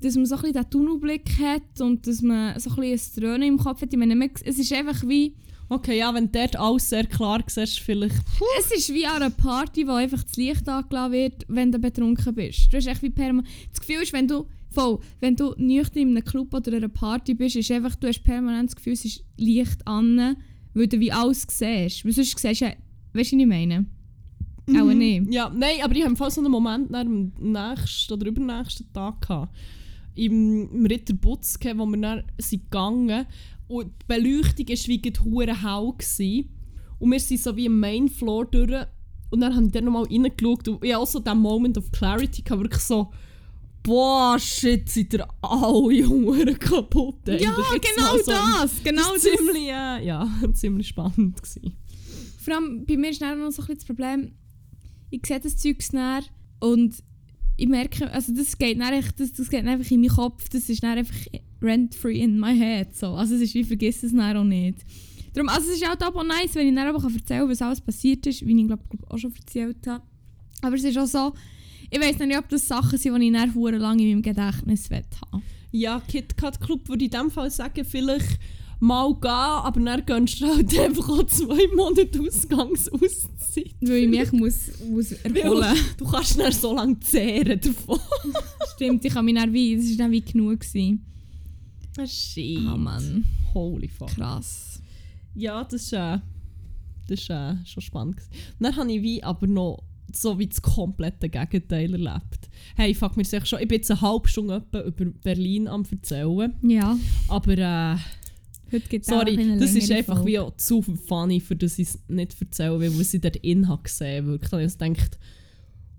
dass man so ein bisschen den Tunnelblick hat und dass man so ein bisschen ein Dröhnen im Kopf hat. Ich meine, es ist einfach wie Okay, ja, wenn du dort alles sehr klar siehst, vielleicht. Es ist wie an einer Party, wo einfach das Licht angelassen wird, wenn du betrunken bist. Du hast echt wie permanent... Das Gefühl ist, wenn du... Voll, wenn du nüchtern in einem Club oder einer Party bist, ist einfach, du hast permanent das Gefühl, es ist Licht an, weil du wie alles siehst. Weil sonst siehst du ja... Weißt du, was ich meine? Auch nicht. Ja, nein, aber ich habe Fall so einen Moment nach dem nächsten oder übernächsten Tag gehabt. Im, im Ritter Butz, gehabt, wo wir dann sind gegangen und die Beleuchtung war wie hell. Gewesen. Und wir sind so wie im Main Floor durch. Und dann habe ich dann nochmal reingeschaut und ich hatte auch so diesen Moment of Clarity, gehabt, wirklich so «Boah, shit, seid ihr alle [LAUGHS] hure kaputt?» Ja, eigentlich. Jetzt genau so. das! Genau [LAUGHS] das ziemlich, äh, ja, [LAUGHS] ziemlich spannend. Gewesen. Vor allem bei mir ist dann noch so ein bisschen das Problem, ich sehe das Zeug näher und ich merke, also das geht dann das, das geht einfach in meinen Kopf, das ist einfach rent-free in my head. So. Also es ist, ich vergesse es dann auch nicht. Darum, also es ist auch aber nice, wenn ich dann einfach erzählen kann, was alles passiert ist, wie ich glaube glaub, auch schon erzählt habe. Aber es ist auch so, ich weiß nicht, ob das Sachen sind, die ich dann lange in meinem Gedächtnis haben Ja, KitKat Club würde in dem Fall sagen, vielleicht mal gehen, aber dann gönnst du halt einfach auch zwei Monate Ausgangsauszeit. Weil ich mich muss, muss [LAUGHS] erholen Weil Du kannst dann so lange zehren davon. [LAUGHS] Stimmt, ich kann mich dann wie, das war dann wie genug. Gewesen. Shit. Oh Mann, Holy fuck. krass. Ja, das ist, äh, das ist äh, schon spannend. gewesen. Dann habe ich wie aber noch so wie das komplette Gegenteil erlebt. Hey, fuck, mir schon, ich bin jetzt eine halbe Stunde über Berlin am erzählen, Ja, aber äh, Sorry, das ist einfach Folge. wie auch zu funny, für das ich es nicht erzähle, weil ich dort in habe gesehen wirklich. Dann habe ich gedacht,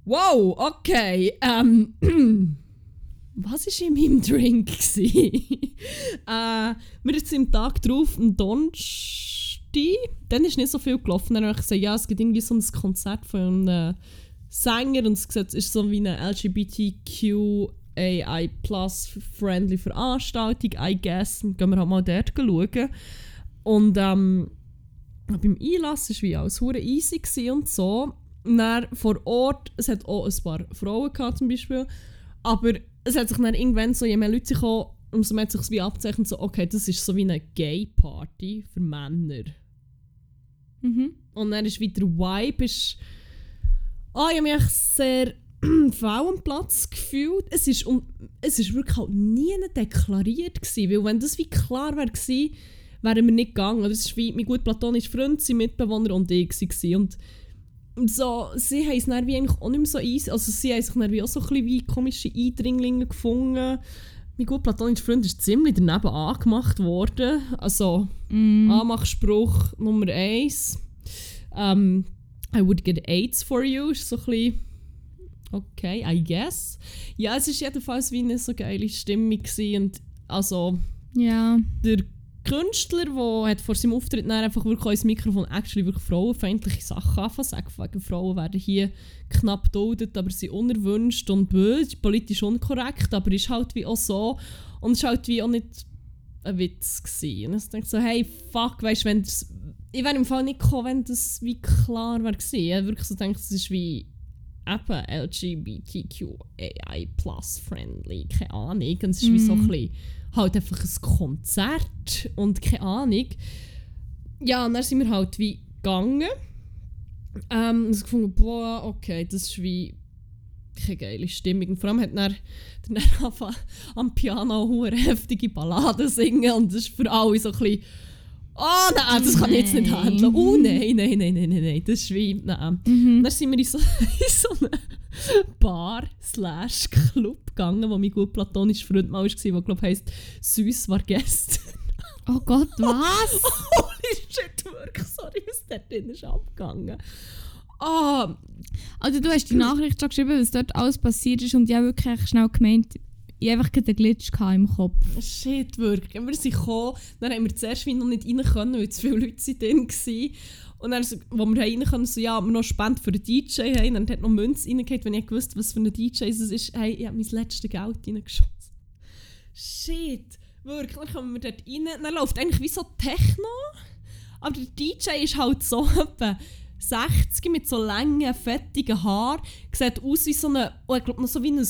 wow, okay, ähm, [CLEARS THROAT] was war in meinem Drink? [LAUGHS] äh, wir sind am Tag drauf, am Donnerstag, dann ist nicht so viel gelaufen. Dann habe ich gesagt, ja, es gibt irgendwie so ein Konzert von einem Sänger und es ist so wie eine LGBTQAI plus friendly Veranstaltung, I guess. Und gehen wir halt mal dort schauen. Und ähm, beim Einlass war wie alles hure easy und so. Und dann vor Ort, es hat auch ein paar Frauen gehabt zum Beispiel, aber es hat sich dann irgendwann so, je mehr Leute kommen, umso mehr hat sich wie abzeichnet, so, okay, das ist so wie eine Gay-Party für Männer. Mhm. Und dann ist wieder der Vibe, ist, ah, ich habe mich sehr fehl am Platz gefühlt. Es ist, um, es ist wirklich halt nie deklariert gewesen, weil wenn das wie klar wäre gewesen, wären wir nicht gegangen. Das ist wie mein gut platonischer Freund, sein Mitbewohner und ich gewesen. Und so, sie haben es dann wie eigentlich auch nicht mehr so easy, also sie haben sich dann wie auch so ein bisschen wie komische Eindringlinge gefunden. Mein gut platonischer Freund ist ziemlich daneben angemacht worden. Also, Mm. Anmachspruch Nummer eins. Ähm, I would get AIDS for you. Ist so ein bisschen. Okay, I guess. Ja, es war jedenfalls wie eine so geile Stimmung. Gewesen. Und also, Ja. der Künstler, der hat vor seinem Auftritt dann einfach wirklich ins Mikrofon actually wirklich frauenfeindliche Sachen anfangen sagen, wegen Frauen werden hier knapp geduldet, aber sind unerwünscht und böse, politisch unkorrekt, aber ist halt wie auch so und es ist halt wie auch nicht ein Witz gewesen. Und ich denke so, hey, fuck, weißt du, wenn das, ich wäre im Fall nicht gekommen, wenn das wie klar wäre. Ich wirklich so gedacht, es ist wie eben LGBTQAI plus friendly, keine Ahnung. Und es ist wie so ein bisschen, halt einfach ein Konzert und keine Ahnung. Ja, und dann sind wir halt wie gegangen. Ähm, und ich gefunden, boah, okay, das ist wie keine geile Stimmung. Und vor allem hat dann, [LAUGHS] dann am Piano eine heftige Ballade singen und das ist für alle so ein bisschen «Oh nein, das kann ich jetzt nicht handeln. Oh nein, nein, nein, nein, nein, nein, das ist wie...» Nein. Mhm. Dann sind wir in so, [LAUGHS] in so eine Bar slash Club gegangen, wo mein gut platonischer Freund mal war, der glaube heisst «Süß war gestern». Oh Gott, [LAUGHS] was? Holy shit, wirklich, sorry, was dort drin ist abgegangen. Ah, Also du hast die Nachricht schon geschrieben, was dort alles passiert ist und ich habe wirklich schnell gemeint, ich einfach einen Glitch im Kopf. shit, wirklich. Wir sind gekommen, dann haben wir zuerst noch nicht rein können, weil zu viele Leute drin waren. Und dann, wo wir rein können, so, ja, wir noch Spende für den DJ haben, dann hat noch Münze reingehauen, wenn ich gewusst was für ein DJ es ist. Hey, ich habe mein letztes Geld reingeschossen. Shit, wirklich. Dann kommen wir dort rein, dann läuft eigentlich wie so Techno, aber der DJ ist halt so [LAUGHS] etwa 60 mit so langen, fettigen Haaren, sieht aus wie so eine, oh, ich glaube noch so wie ein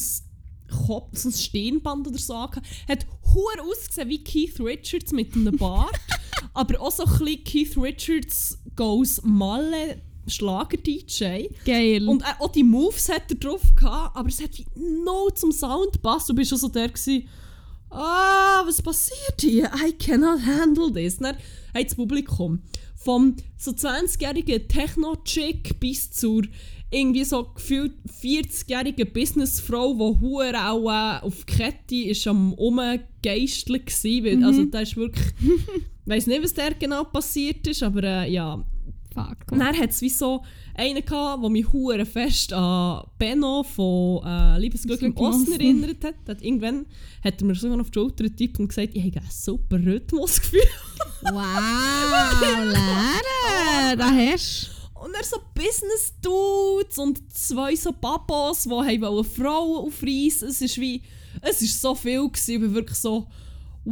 Kopf, so ein Stirnband oder so angehabt. Hat hure ausgesehen wie Keith Richards mit einem Bart, [LAUGHS] aber auch so ein bisschen Keith Richards goes Malle Schlager-DJ. Geil. Und äh, auch die Moves hat er drauf gehabt, aber es hat wie no zum Sound gepasst. Du bist schon so der gewesen, ah, was passiert hier? I cannot handle this. Dann hat das Publikum vom so 20-jährigen Techno-Chick bis zur irgendwie so gefühlt 40-jährigen Businessfrau, die hure auch äh, auf Kette ist am Umgeisteln war. Weil, Also da ist wirklich... Ich [LAUGHS] weiss nicht, was da genau passiert ist, aber äh, ja, Fuck. und dann hat es wie so einen gehabt, der mich hure fest an Benno von äh, Liebesglück im Osten erinnert hat. hat. Irgendwann hat er mir sogar auf die Schulter getippt und gesagt, ich habe ein super Rhythmusgefühl. [LAUGHS] Wow, Lehrer, [LAUGHS] da hast Und er so Business-Dudes und zwei so Babos, die Frauen aufreißen. Es ist wie, es ist so viel gewesen, ich bin wirklich so,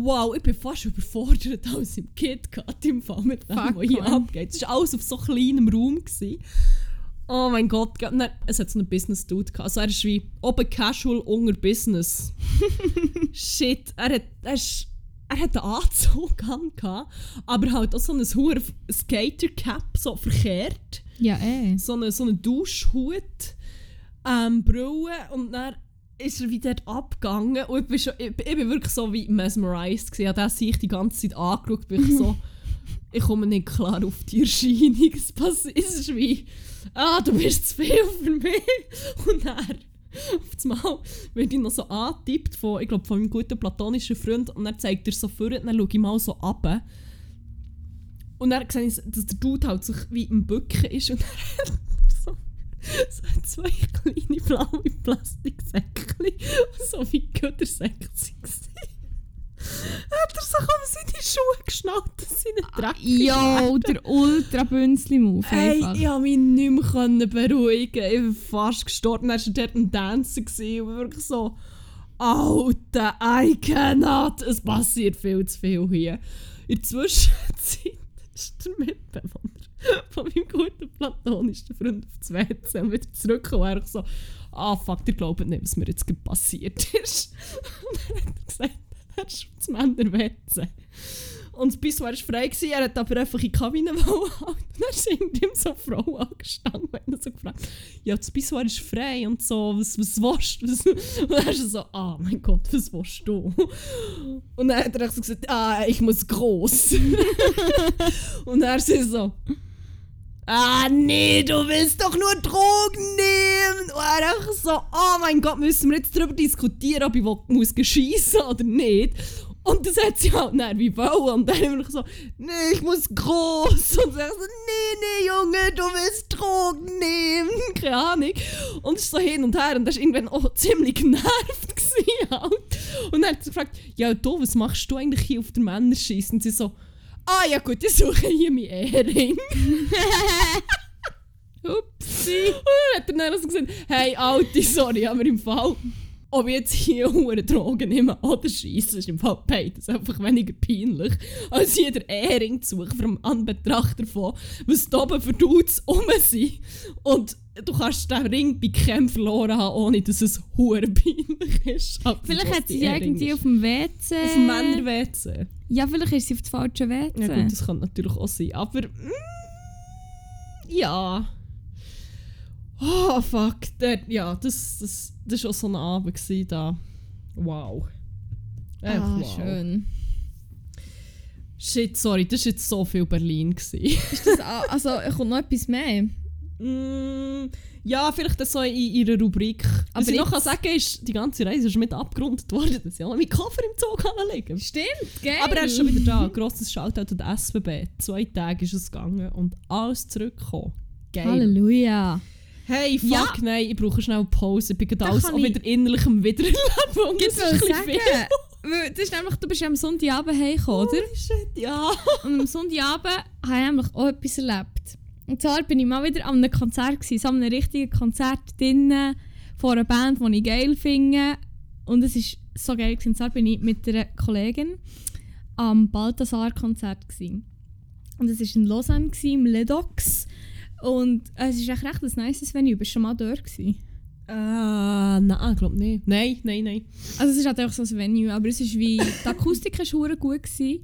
wow, ich bin fast überfordert [LAUGHS] als im KitKat im Fall mit dem, Fuck, was hier man. abgeht. Es war alles auf so kleinem Raum. Gewesen. Oh mein Gott, nein, es hat so einen Business-Dude gehabt. Also er ist wie oben casual, unter Business. [LAUGHS] Shit, er hat, er ist, er hat einen Anzug an, gehabt, aber halt auch so ein hoher Skater-Cap, so verkehrt Ja, eh. so einen so eine Duschhut, ähm, Brille und dann ist er wieder abgegangen und ich bin, schon, ich, ich bin wirklich so wie mesmerized gewesen. Ich habe sich die ganze Zeit angeschaut, bin ich so, [LAUGHS] ich komme nicht klar auf die Erscheinung. Es, passi- es ist wie, ah, du bist zu viel für mich. Und dann, auf das Mal, wird ich noch so angetippt von, ich glaube, von meinem guten platonischen Freund und dann zeigt er so vor und dann schaue ich mal so runter. Und dann sehe ich, dass der Dude halt sich wie im Bücken ist und dann er [LAUGHS] so, zwei kleine blaue Plastiksäckchen, so wie Göttersäckchen waren. hat er sich um seine Schuhe geschnallt, dass sie nicht dreckig Jo, der Ultra-Bünzli-Move Hey, ich konnte mich nicht mehr beruhigen. Ich war fast gestorben. Dann war er dort am Dancen gewesen und wirklich so, Alter, I cannot. Es passiert viel zu viel hier. In der Zwischenzeit [LAUGHS] ist der Mitbewohner [LAUGHS] von meinem guten platonischen Freund auf das WC und wieder zurückgekommen und er so, ah fuck, ihr glaubt nicht, was mir jetzt passiert [LAUGHS] ist. Und dann hat er gesagt, er ist das Männer-WC. Und Pissoir war frei, gewesen, er hat aber einfach in die Kabine [LAUGHS] wollen. Und dann hinter ihm so Frau angestanden und hat so gefragt, ja, das Pissoir ist frei und so, was, was willst du? Und dann ist er so, ah mein Gott, was willst du? Und dann hat er so gesagt, ah, ich muss groß. und er ist so, ah nee, du willst doch nur Drogen nehmen. Und er einfach so, oh mein Gott, müssen wir jetzt darüber diskutieren, ob ich will- muss schiessen oder nicht. Und das hat sie halt dann wie wollen. Und dann immer noch so, nee, ich muss groß. Und er so, nee, nee, Junge, du willst Drogen nehmen. [LAUGHS] Keine Ahnung. Und ist so hin und her. Und das war irgendwann auch ziemlich genervt. Gewesen, halt. Und dann hat sie gefragt, ja, du, was machst du eigentlich hier auf der Männerschieße? Und sie so, ah ja gut, ich suche hier meinen Ehering. [LAUGHS] Upsi. Und dann hat er dann also gesagt, hey Alte, sorry, aber im Fall, ob ich jetzt hier hure Drogen nehme oder scheisse, ist im Fall beides einfach weniger peinlich, als hier der Ehring zu suchen vom Anbetracht davon, was da oben für Dudes rum sind. Und du kannst den Ring bei keinem verloren haben, ohne dass es [LAUGHS] hure peinlich ist. Aber Vielleicht hat sie irgendwie ist. auf dem WC. Auf dem Männer-WC. Ja, vielleicht ist sie auf dem falschen WC. Ja gut, das kann natürlich auch sein, aber... Mm, ja... Oh, fuck. Der, ja, das, das, das war auch so ein Abend da. Wow. Einfach ah, wow. schön. Shit, sorry, das war jetzt so viel Berlin. Ist das, also, kommt noch etwas mehr? Mm, ja, vielleicht das so in ihrer Rubrik. Was Aber ich noch kann sagen ist, die ganze Reise ist mit abgerundet worden, dass ich auch meinen Koffer im Zug kann liegen Stimmt, gell? Aber er ist schon wieder da. Grosses Shoutout an den SBB. Zwei Tage ist es gegangen und alles zurückgekommen. Geil. Halleluja. Hey, fuck, Ja. nein, ich brauche schnell eine Pause. Ich bin gerade alles auch wieder innerlich Wiedererleben. Das ist was ein bisschen sagen? Das ist nämlich, du bist ja am Sonntagabend heimgekommen, oder? Holy shit, ja. Und am Sonntagabend habe ich nämlich auch etwas erlebt. Und zwar bin ich mal wieder an einem Konzert, gewesen, an einem richtigen Konzert drinnen, von einer Band, die ich geil finde. Und es war so geil. Gewesen. Und zwar bin ich mit einer Kollegin am Balthasar-Konzert. Und es war in Lausanne, gewesen, im Ledox. Und es ist echt recht ein nices Venue. Du bist schon mal dort. Gewesen. Ah, nein, ich glaube nicht. Nein, nein, nein. Also es ist halt einfach so ein Venue, aber es ist wie, die Akustik war [LAUGHS] gut. Gewesen.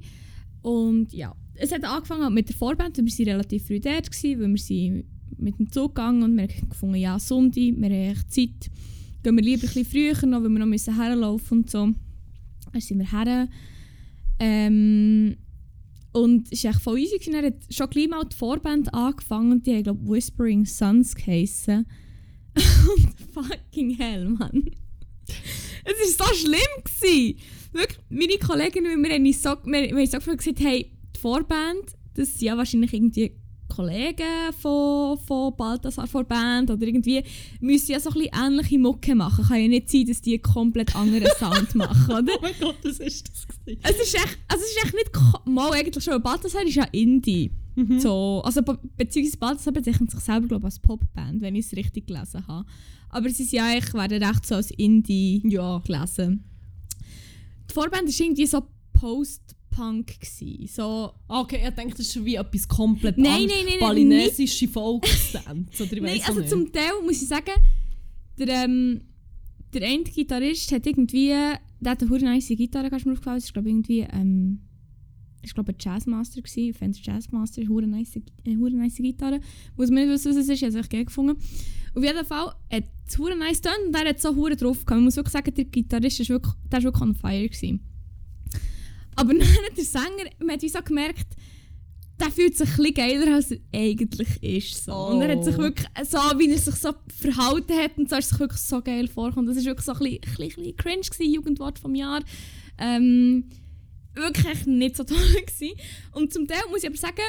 Und ja, es hat angefangen mit der Vorband, wir waren relativ früh dort, gewesen, weil wir sind mit dem Zug gegangen und wir haben gefunden, ja, Sonntag, wir haben echt Zeit, gehen wir lieber ein bisschen früher noch, weil wir noch müssen herlaufen und so. Dann sind wir her. Ähm, und es war echt voll easy. gewesen. Dann hat schon gleich mal die Vorband angefangen die haben, glaube Whispering Suns geheissen. [LAUGHS] und fucking hell, Mann. Es war so schlimm. Gewesen. Wirklich, meine Kollegin wir haben uns so, so gesagt, hey, Vorband, das sind ja wahrscheinlich irgendwie Kollegen von, von Balthasar Vorband oder irgendwie müssen ja so ein bisschen ähnliche Mucke machen. Kann ja nicht sein, dass die einen komplett anderen Sound [LAUGHS] machen, oder? Oh mein Gott, das ist das. gewesen. Es ist echt, also es ist echt nicht mal eigentlich schon. Balthasar ist ja Indie. Mhm. So, also be beziehungsweise Balthasar bezeichnet sich selber glaube als Popband, wenn ich es richtig gelesen habe. Aber sie sind ja eigentlich, werden recht so als Indie Ja. gelesen. Die Vorband war irgendwie so Post-Punk. gewesen. So, Okay, ich denke, das ist wie etwas komplett Nein, anderes. nein, nein, Balinesische Volksdance. Oder Nein, also nicht. zum Teil muss ich sagen, der, ähm, der eine Gitarrist hat irgendwie, der hat eine hure nice Gitarre, kannst du mir aufgefallen, ist glaube irgendwie, ähm, ich glaube ein Jazzmaster gewesen, Fender Jazzmaster, eine hure nice, eine hure nice Gitarre. Muss man nicht wissen, was es ist, ich habe es echt geil gefunden. Auf jeden Fall hat es hure nice getan und der hat so hure drauf gehabt. Man muss wirklich sagen, der Gitarrist ist wirklich, der ist wirklich on fire gewesen. Aber [LAUGHS] dann hat der Sänger, man hat wie so gemerkt, der fühlt sich ein bisschen geiler, als er eigentlich ist. So. Und er hat sich Oh. wirklich, so wie er sich so verhalten hat und so, ist sich wirklich so geil vorgekommen. Das war wirklich so ein bisschen, ein bisschen, ein bisschen cringe, gewesen, Jugendwort vom Jahr. Ähm, wirklich echt nicht so [LAUGHS] toll gewesen. Und zum Teil muss ich aber sagen,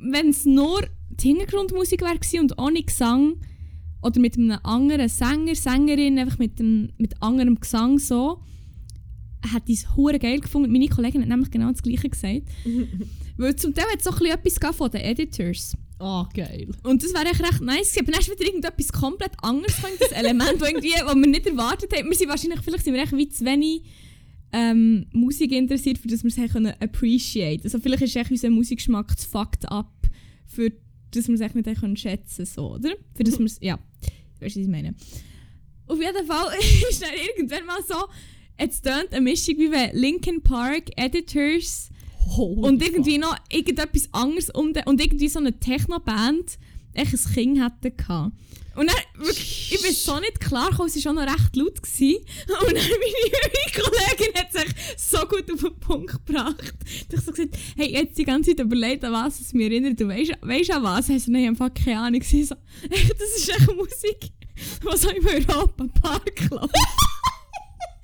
wenn es nur die Hintergrundmusik wäre und ohne Gesang oder mit einem anderen Sänger, Sängerin, einfach mit, dem, mit anderem Gesang so, ich es hure geil gefunden. Meine Kollegin hat nämlich genau das Gleiche gesagt. [LAUGHS] Weil zum Teil hat es so ein etwas von den Editors. Ah, geil. Und das wäre echt recht nice gewesen. Aber dann ist wieder irgendetwas komplett anderes das Element, das irgendwie, wir nicht erwartet haben. Wir sind wahrscheinlich, vielleicht sind wir echt wie zu wenig ähm, Musik interessiert, für das wir es können appreciate. Also vielleicht ist echt unser Musikgeschmack zu fucked up für dass wir es echt nicht können schätzen so, oder? Für das [LAUGHS] wir es, ja, weißt du, was ich meine. Auf jeden Fall [LAUGHS] ist dann irgendwann mal so, es tönt eine Mischung wie wenn Linkin Park, Editors Holy und irgendwie noch irgendetwas anderes um den, und irgendwie so eine Techno-Band echt ein Kind hätten gehabt. Und dann, wirklich, ich bin so nicht klar gekommen, es war auch noch recht laut. Gewesen. [LAUGHS] Und dann meine [LAUGHS] Kollegin hat sich so gut auf den Punkt gebracht. Ich habe so gesagt, hey, jetzt die ganze Zeit überlegt, an was es mich erinnert. Du weißt, weißt an was? Heißt nein, einfach keine Ahnung. [LAUGHS] So, echt, das ist echt Musik, die so im Europa-Park läuft.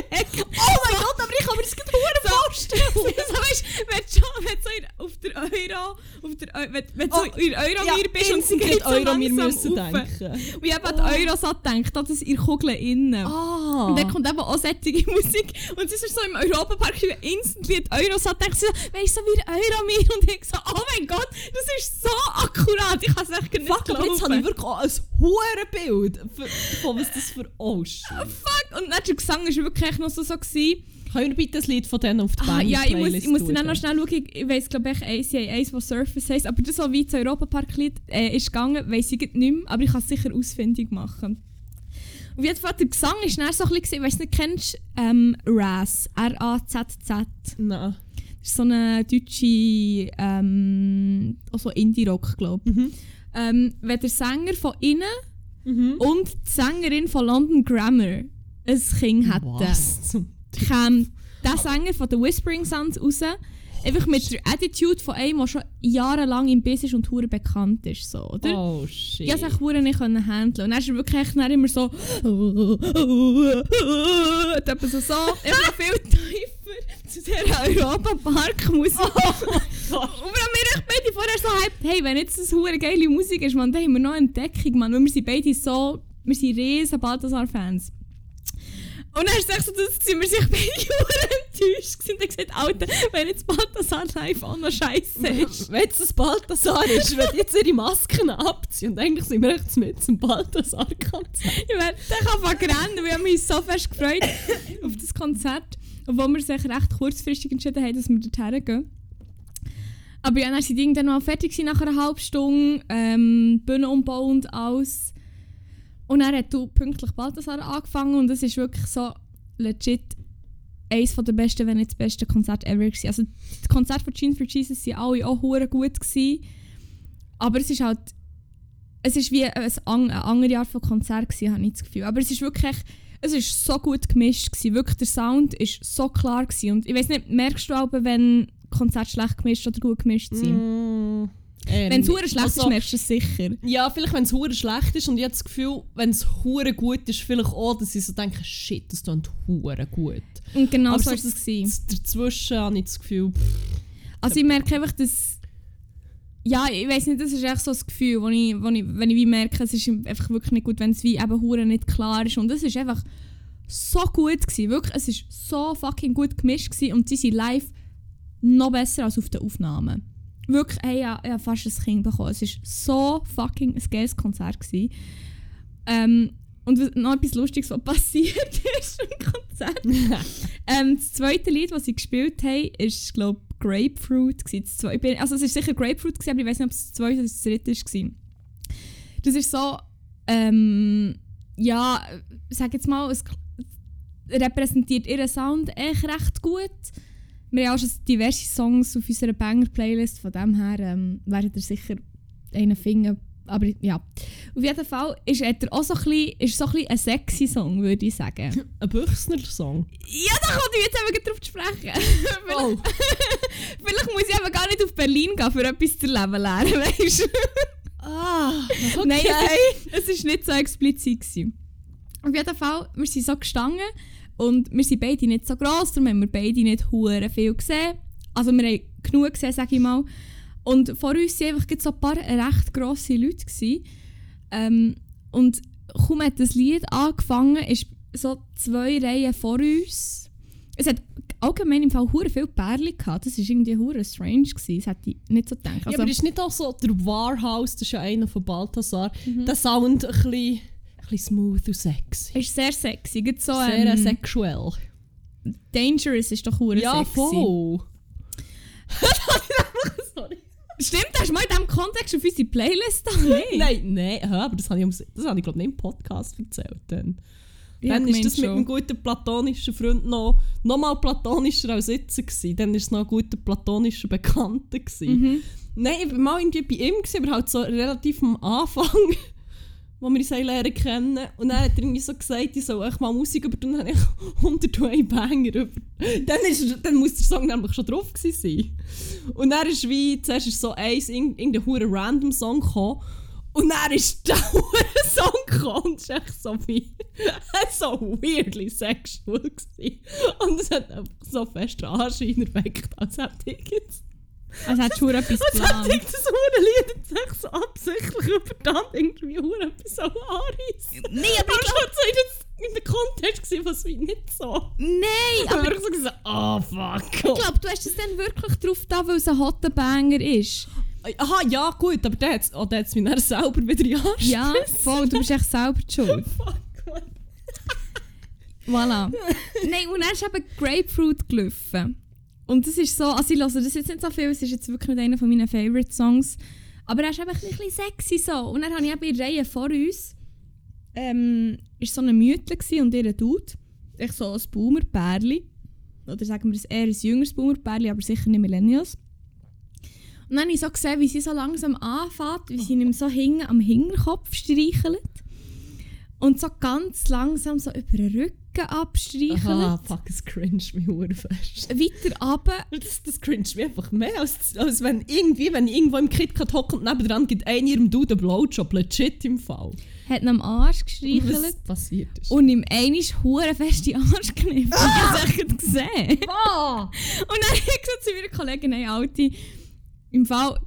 Oh mein Gott, aber ich kann mir das gerade so, vorstellen. [LAUGHS] so, weißt, wenn du schon wenn so in, auf der Euro, auf der, wenn, wenn du so Oh, in Euromir ja, bist und instant geht so Euro, wir müssen denken. Und ich habe Oh. an Eurosat gedacht, das ist ihre Kugel innen. Ah. Und dann kommt eben auch sättige [LAUGHS] Musik. Und sie ist so im Europapark, ich bin instant die Eurosat, denkt sie so, weißt du, so wie Euromir. Und ich so, oh mein Gott, das ist so akkurat, ich kann es echt nicht Fuck, aber jetzt habe ich wirklich auch ein hohes Bild von was das für Oh shit. Fuck. Und dann der Gesang war wirklich echt noch so, so gewesen. Können wir bitte ein Lied von denen auf die Ah, Band ja, ich muss, ich muss dann auch noch schnell schauen. Ich, weiss, glaube ich, ACA 1, was Surface heisst. Aber das, was wie das Europapark-Lied äh, ist gegangen, weiss ich nicht mehr. Aber ich kann es sicher ausfindig machen. Auf jeden Fall, der Gesang ist dann so ein bisschen, weißt du nicht, kennst ähm, Raz, R-A-Z-Z. Nein. Das ist so eine deutsche, ähm, also Indie-Rock, glaube ich. Mhm. Ähm, wenn der Sänger von innen Mhm. und die Sängerin von London Grammar ein Kind hätten, Was zum kam der Sänger von den Whispering Sons raus. Einfach mit der Attitude von einem, der schon jahrelang im Biss ist und hure bekannt ist. So, oder? Oh shit. Ich konnte es nicht handeln. Und dann ist er wirklich dann immer so. Und etwa so, so immer viel [LAUGHS] tiefer zu dieser Europa-Park-Musik. [LAUGHS] Und wir haben beide vorher so hyped, hey, wenn jetzt das hure geile Musik ist, man, dann haben wir noch eine Entdeckung, man. Weil wir sind beide so, wir sind riesen Balthasar-Fans. Und dann es echt so, dass [LAUGHS] sind wir sich hure enttäuscht gewesen und haben gesagt, Alter, wenn jetzt Balthasar live auch noch scheiße ist. Wenn jetzt das Balthasar ist, wenn die jetzt ihre Masken abziehen und eigentlich sind wir echt mit zum Balthasar-Konzert. Ich meine, der kann fast rennen, wir haben uns so fest gefreut auf das Konzert, obwohl wir sich recht kurzfristig entschieden haben, dass wir dorthin gehen. Aber ja, dann sind die irgendwann mal fertig gewesen, nach einer halben Stunde, ähm, Bühnenumbau und alles. Und dann hat du pünktlich Balthasar angefangen und es ist wirklich so legit eines der besten, wenn nicht das beste Konzert ever gewesen. Also die Konzerte von Jeans for Jesus waren alle auch hure gut gewesen, aber es ist halt es ist wie ein, an- eine andere Art von Konzert gewesen, habe ich das Gefühl. Aber es ist wirklich, es ist so gut gemischt gewesen. Wirklich, der Sound ist so klar gewesen. Und ich weiß nicht, merkst du aber, wenn Konzerte schlecht gemischt oder gut gemischt sind? Mm, äh, Wenn es hure schlecht Also, ist, merkst du es sicher. Ja, vielleicht wenn es hure schlecht ist und ich habe das Gefühl, wenn es hure gut ist, vielleicht auch, dass ich so denke, shit, das klingt hure gut. Und genau Aber so so ist es Dazwischen habe ich das Gefühl, pff, Also ich merke einfach, dass... Ja, ich weiß nicht, das ist echt so das Gefühl, wo ich, wo ich, wenn ich wie merke, es ist einfach wirklich nicht gut, wenn es wie eben hure nicht klar ist. Und es ist einfach so gut gewesen, wirklich, es ist so fucking gut gemischt gewesen und sie sind live noch besser als auf den Aufnahmen. Wirklich, hey, ja, ich habe fast ein Kind bekommen. Es war so fucking ein geiles Konzert. Gewesen. Ähm, und noch etwas Lustiges, was [LAUGHS] passiert ist im Konzert. [LAUGHS] Ähm, das zweite Lied, das sie gespielt haben, ist, glaube ich, Grapefruit. gewesen. Also es ist sicher Grapefruit, gewesen, aber ich weiß nicht, ob es das zweite oder das dritte war. Das ist so, ähm, ja, sag jetzt mal, es repräsentiert ihren Sound echt recht gut. Wir haben auch schon diverse Songs auf unserer Banger-Playlist, von dem her ähm, werdet ihr sicher einen finden. Aber ja, auf jeden Fall ist er auch so ein bisschen, ist so ein, bisschen ein sexy Song, würde ich sagen. [LAUGHS] ein Büchsner-Song. Ja, da kommt ich jetzt eben drauf zu sprechen. [LAUGHS] Oh, [LAUGHS] Vielleicht muss ich aber gar nicht auf Berlin gehen, für etwas zu leben lernen, weißt du? ah, okay. Nein, es war nicht so explizit. Gewesen. Auf jeden Fall, wir sind so gestanden und wir sind beide nicht so gross, darum haben wir beide nicht hure viel gesehen. Also wir haben genug gesehen, sage ich mal. Und vor uns waren einfach so ein paar recht grosse Leute. Gewesen. Ähm, und kaum hat das Lied angefangen, ist so zwei Reihen vor uns. Es hat allgemein im Fall hure viel Pärchen gehabt. Das war irgendwie hure strange. Gewesen. Das hätte ich nicht so gedacht. ja, Also, aber ist nicht auch so, der Warhouse, das ist ja einer von Balthasar, Mhm. der Sound ein bisschen, bisschen smooth und sexy. ist sehr sexy. Gerade so, Sehr ähm, sexuell. Dangerous ist doch hure Ja, sexy. voll. [LAUGHS] Sorry. Stimmt, hast du mal in diesem Kontext auf unsere Playlist da? Nee. [LAUGHS] Nein, nein, hä, aber das habe ich, das habe ich glaube nicht im Podcast erzählt. Dann, Ich dann ist das gemeint mit schon. einem guten platonischen Freund noch, noch mal platonischer als jetzt. Gewesen. Dann war es noch ein guter platonischer Bekannter. Gewesen. Mhm. Nein, ich war mal irgendwie bei ihm, gewesen, aber halt so relativ am Anfang, wo wir uns lernen kennen. Und dann hat er irgendwie so gesagt, ich soll echt mal Musik über tun. Dann habe ich [LAUGHS] 101 Banger über. Dann, ist, dann muss der Song nämlich schon drauf sein. Und dann ist wie, zuerst ist so eins, irgend- irgendein hure random Song gekommen. Und dann ist [LAUGHS] der hure Song gekommen und ist echt so wie, [LAUGHS] so weirdly sexual gewesen. Und es hat einfach so fest Anschein erweckt, als hätte ich jetzt Also hat schon etwas und dann geplant. das hure Lied und sagt so absichtlich überdammt irgendwie hure etwas so anreißen. Nee, Aber ich glaube, so in der Kontext gewesen, was wie nicht so. Nein, Aber ich so gesagt, oh fuck. ich glaube, du hast es dann wirklich drauf da, weil es ein hotter Banger ist. Aha, ja gut, aber der hat es oh, mich dann selber wieder den Arsch Ja, voll, du bist echt selber schuld. [LAUGHS] Fuck, Mann. Voilà. Nein, und dann ist eben Grapefruit gelaufen. Und das ist so, also ich höre das jetzt nicht so viel, es ist jetzt wirklich nicht einer von meinen Favorite Songs. Aber er ist eben ein bisschen sexy so. Und dann habe ich eben in Reihe vor uns, ähm, ist so eine Mütle und ihr Dude. Echt so ein Boomer-Pärli. Oder sagen wir eher ein jüngeres Boomer-Pärli, aber sicher nicht Millennials. Und dann habe ich so gesehen, wie sie so langsam anfängt, wie sie ihm so hinten am Hinterkopf streichelt. Und so ganz langsam so über den Rücken abstreichelt. Aha, fuck, es cringe mich fest. Weiter runter. Das, das cringe mich einfach mehr, als, als wenn irgendwie, wenn ich irgendwo im KitKat hocke und nebendran gibt einer ihrem Dude einen Blowjob, legit im Fall. Hat ihn am Arsch Was gestreichelt. passiert ist. Und ihm einisch hure fest die Arsch gekniffen. Ah! Ich habe es gesehen. Ah! Und dann [LAUGHS] habe ich gesagt zu meiner Kollegin, hey Alti, im Fall...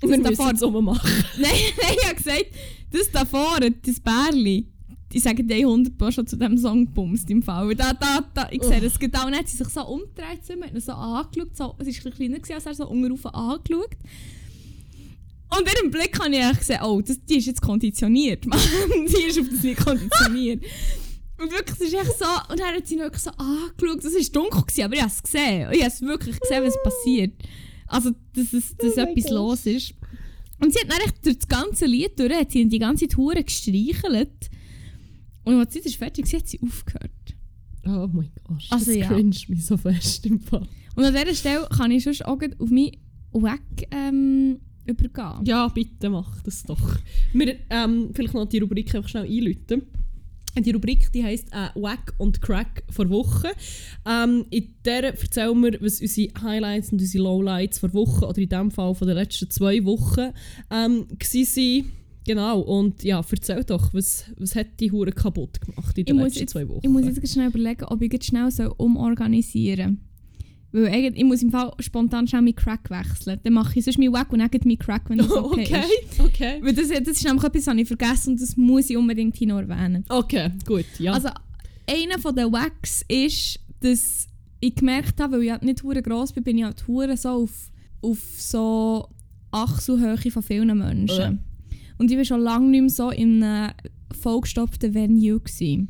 Wir das müssen davor, es ummachen. nein, nein, ich habe gesagt, das da vorne, das Bärli, ich sage dir 100 Mal schon zu diesem Song gebumst im Fall. Da, da, da, ich sehe das genau. Und dann hat sie sich so umgedreht mir, hat ihn so angeschaut, so, es war ein kleiner, gewesen, als er so unten angeschaut. Und in ihrem Blick habe ich gesehen, oh, das, die ist jetzt konditioniert. [LAUGHS] Mann. die ist auf das nicht konditioniert. [LAUGHS] Und wirklich, es ist echt so, und dann hat sie wirklich so angeschaut, es war dunkel, gewesen, aber ich habe es gesehen. Ich habe es wirklich gesehen, was passiert. Also, dass, es, dass Oh etwas los ist. Und sie hat dann echt durch das ganze Lied durch, hat sie die ganze hure gestreichelt. Und als sie das fertig war, hat sie aufgehört. Oh mein Gott, Also das ja. cringe mich so fest im Fall. Und an dieser Stelle kann ich sonst auch auf mich weg ähm, übergehen. Ja, bitte mach das doch. Wir ähm, vielleicht noch die Rubrik einfach schnell einläuten. Die Rubrik die heisst äh, Wack und Crack vor Woche. Ähm, in der erzählen wir, was unsere Highlights und unsere Lowlights vor Woche oder in diesem Fall von den letzten zwei Wochen ähm, waren. Genau, und ja, erzähl doch, was, was hat die Hure kaputt gemacht in Ich den muss, letzten jetzt, zwei Wochen? ich muss jetzt schnell überlegen, ob ich jetzt schnell so umorganisieren soll. Weil eigentlich, ich muss im Fall spontan schnell meinen Crack wechseln. Dann mache ich sonst meinen Wack und dann meinen Crack, wenn das [LAUGHS] okay, okay, ist. okay. Weil das, das ist nämlich etwas, was ich vergessen und das muss ich unbedingt hier noch erwähnen. Okay, gut, ja. Also, einer von den Wacks ist, dass ich gemerkt habe, weil ich halt nicht hure gross bin, bin ich halt hure so auf, auf so Achselhöhe von vielen Menschen. Ja. Und ich war schon lange nicht mehr so in einem vollgestopften Venue. Gewesen.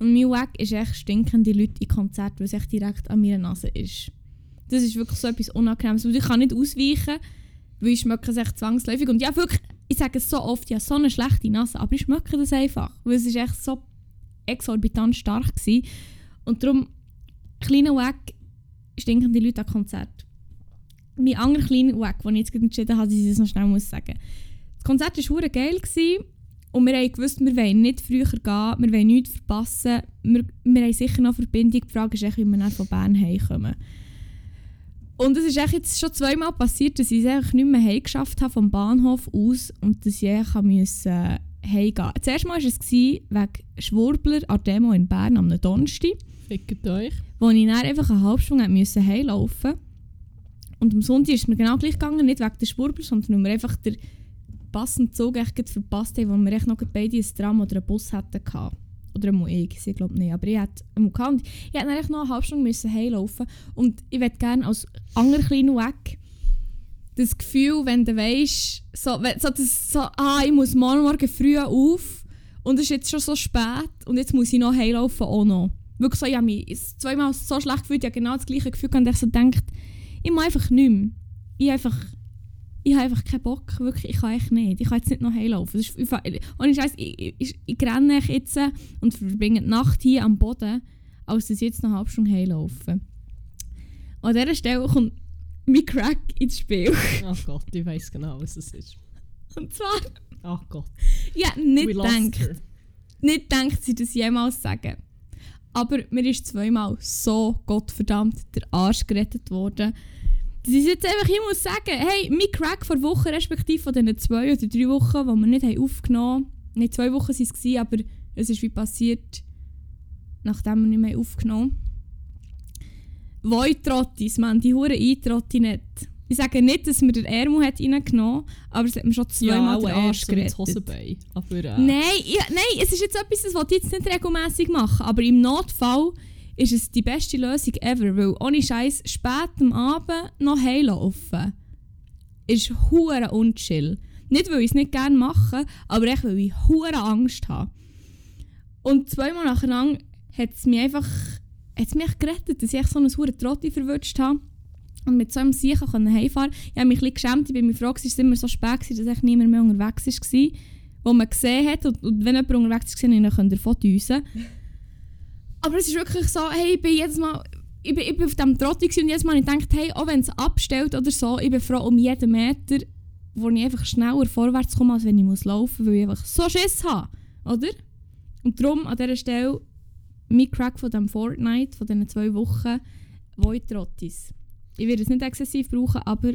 Und mein Wack ist echt stinkende Leute in Konzerten, weil es echt direkt an meiner Nase ist. Das ist wirklich so etwas Unangenehmes. Und ich kann nicht ausweichen, weil ich schmecke es echt zwangsläufig. Und ja, wirklich, ich sage es so oft, habe so eine schlechte Nase, aber ich schmecke das einfach. Weil es ist echt so exorbitant stark war. Und darum, kleiner Wack, stinkende Leute an Konzert. Mein anderer kleiner Wack, den ich jetzt entschieden habe, dass ich das noch schnell muss sagen Das Konzert war hure geil. Gewesen. Und wir haben gewusst, wir wollen nicht früher gehen, wir wollen nichts verpassen. Wir, wir haben sicher noch Verbindung. Die Frage ist, echt, wie wir dann von Bern heimkommen. Und es ist echt jetzt schon zweimal passiert, dass ich es eigentlich nicht mehr heimgeschafft habe vom Bahnhof aus und dass ich eigentlich musste, äh, heimgehen. Das erste Mal war es wegen Schwurbler an der Demo in Bern am Donnerstag, Fickt euch. wo ich dann einfach eine halbe Stunde musste heimlaufen Und am Sonntag ist es mir genau gleich gegangen, nicht wegen der Schwurbler, sondern wir einfach den passenden Zug echt verpasst haben, wo wir echt noch beide ein Tram oder einen Bus hätten gehabt. Oder einmal ich, ich glaube nicht. Aber ich hätte einmal gehabt. Ich hätte dann noch eine halbe Stunde müssen Und ich würde gerne als anderer kleiner Weg das Gefühl, wenn du weißt, so, so, das, so, ah, ich muss morgen, morgen früh auf und es ist jetzt schon so spät und jetzt muss ich noch heimlaufen auch noch. Wirklich so, ich habe mich zweimal so schlecht gefühlt, ich habe genau das gleiche Gefühl gehabt, ich so gedacht, ich mache einfach nicht mehr. Ich, einfach, ich habe einfach keinen Bock, wirklich, ich kann echt nicht. Ich kann jetzt nicht noch heimlaufen. Das ist, ich, ohne Scheiß, ich, ich, ich renne jetzt und verbringe die Nacht hier am Boden, als dass ich jetzt noch eine halbe Stunde heimlaufe. An dieser Stelle kommt mein Crack ins Spiel. [LAUGHS] Ach Gott, ich weiß genau, was es ist. Und zwar, Ach Gott. ich hätte nicht gedacht, nicht gedacht, sie das jemals sagen. Aber mir ist zweimal so gottverdammt der Arsch gerettet worden. Das ist jetzt einfach, ich muss sagen, hey, mein Crack vor Wochen, respektive von diesen zwei oder drei Wochen, die wir nicht haben aufgenommen haben, nicht zwei Wochen waren es, gewesen, aber es ist wie passiert, nachdem wir nicht mehr aufgenommen haben. Voitrottis, man, die hure Eintrotti nicht. Ich sage nicht, dass mir der Ärmel hat reingenommen aber es hat mir schon zweimal auch den Arsch gerettet. Hosenbein. Aber äh, Nein, ja, nein, es ist jetzt etwas, das ich jetzt nicht regelmäßig machen, aber im Notfall ist es die beste Lösung ever, weil ohne Scheiß spät am Abend noch heimlaufen ist hure unchill. Nicht, weil ich es nicht gerne mache, aber echt, weil ich hure Angst habe. Und zweimal nacheinander hat es mich einfach hat's mich gerettet, dass ich so einen hure Trotti verwünscht habe. Und mit so einem Sicher konnte heimfahren. Ich habe mich ein geschämt, ich bin mir froh, es war immer so spät, dass echt niemand mehr unterwegs war, wo man gesehen hat. Und, und wenn jemand unterwegs war, dann könnt ihr davon düsen. Aber es ist wirklich so, hey, ich bin jedes Mal... Ich bin, ich bin auf Trotti gewesen und jedes Mal ich hey, auch wenn es abstellt oder so, ich bin froh um jeden Meter, wo ich einfach schneller vorwärts komme, als wenn ich muss laufen muss, weil ich einfach so Schiss habe. Oder? Und darum an dieser Stelle mein Crack von diesem Fortnite, von diesen zwei Wochen, Voitrottis. Ich werde es nicht exzessiv brauchen, aber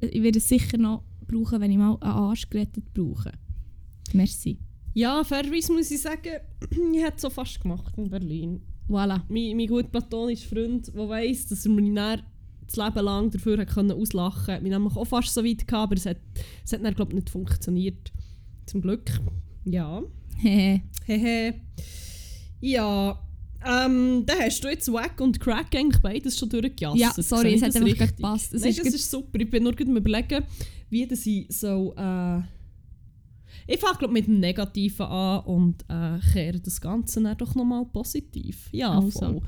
ich werde es sicher noch brauchen, wenn ich mal einen Arsch gerettet brauche. Merci. Ja, fairerweise muss ich sagen, [CLEARS THROAT] ich hätte es so fast gemacht in Berlin. Voilà. Mein, mein guter platonischer Freund, der weiss, dass er mich dann das Leben lang dafür können auslachen konnte, mich nämlich auch fast so weit gehabt, aber es hat, es hat dann, glaube ich, nicht funktioniert. Zum Glück. Ja. Hehe. Hehe. Ja. Ähm, dann hast du jetzt Wack und Crack eigentlich beides schon durchgejasset. ja, sorry, es hat einfach gepasst. Es Nein, ist das gut- ist super. Ich bin nur gerade am überlegen, wie das ich so... Äh, ich fange glaube mit dem Negativen an und äh, kehre das Ganze dann doch nochmal positiv. Ja, Also. voll.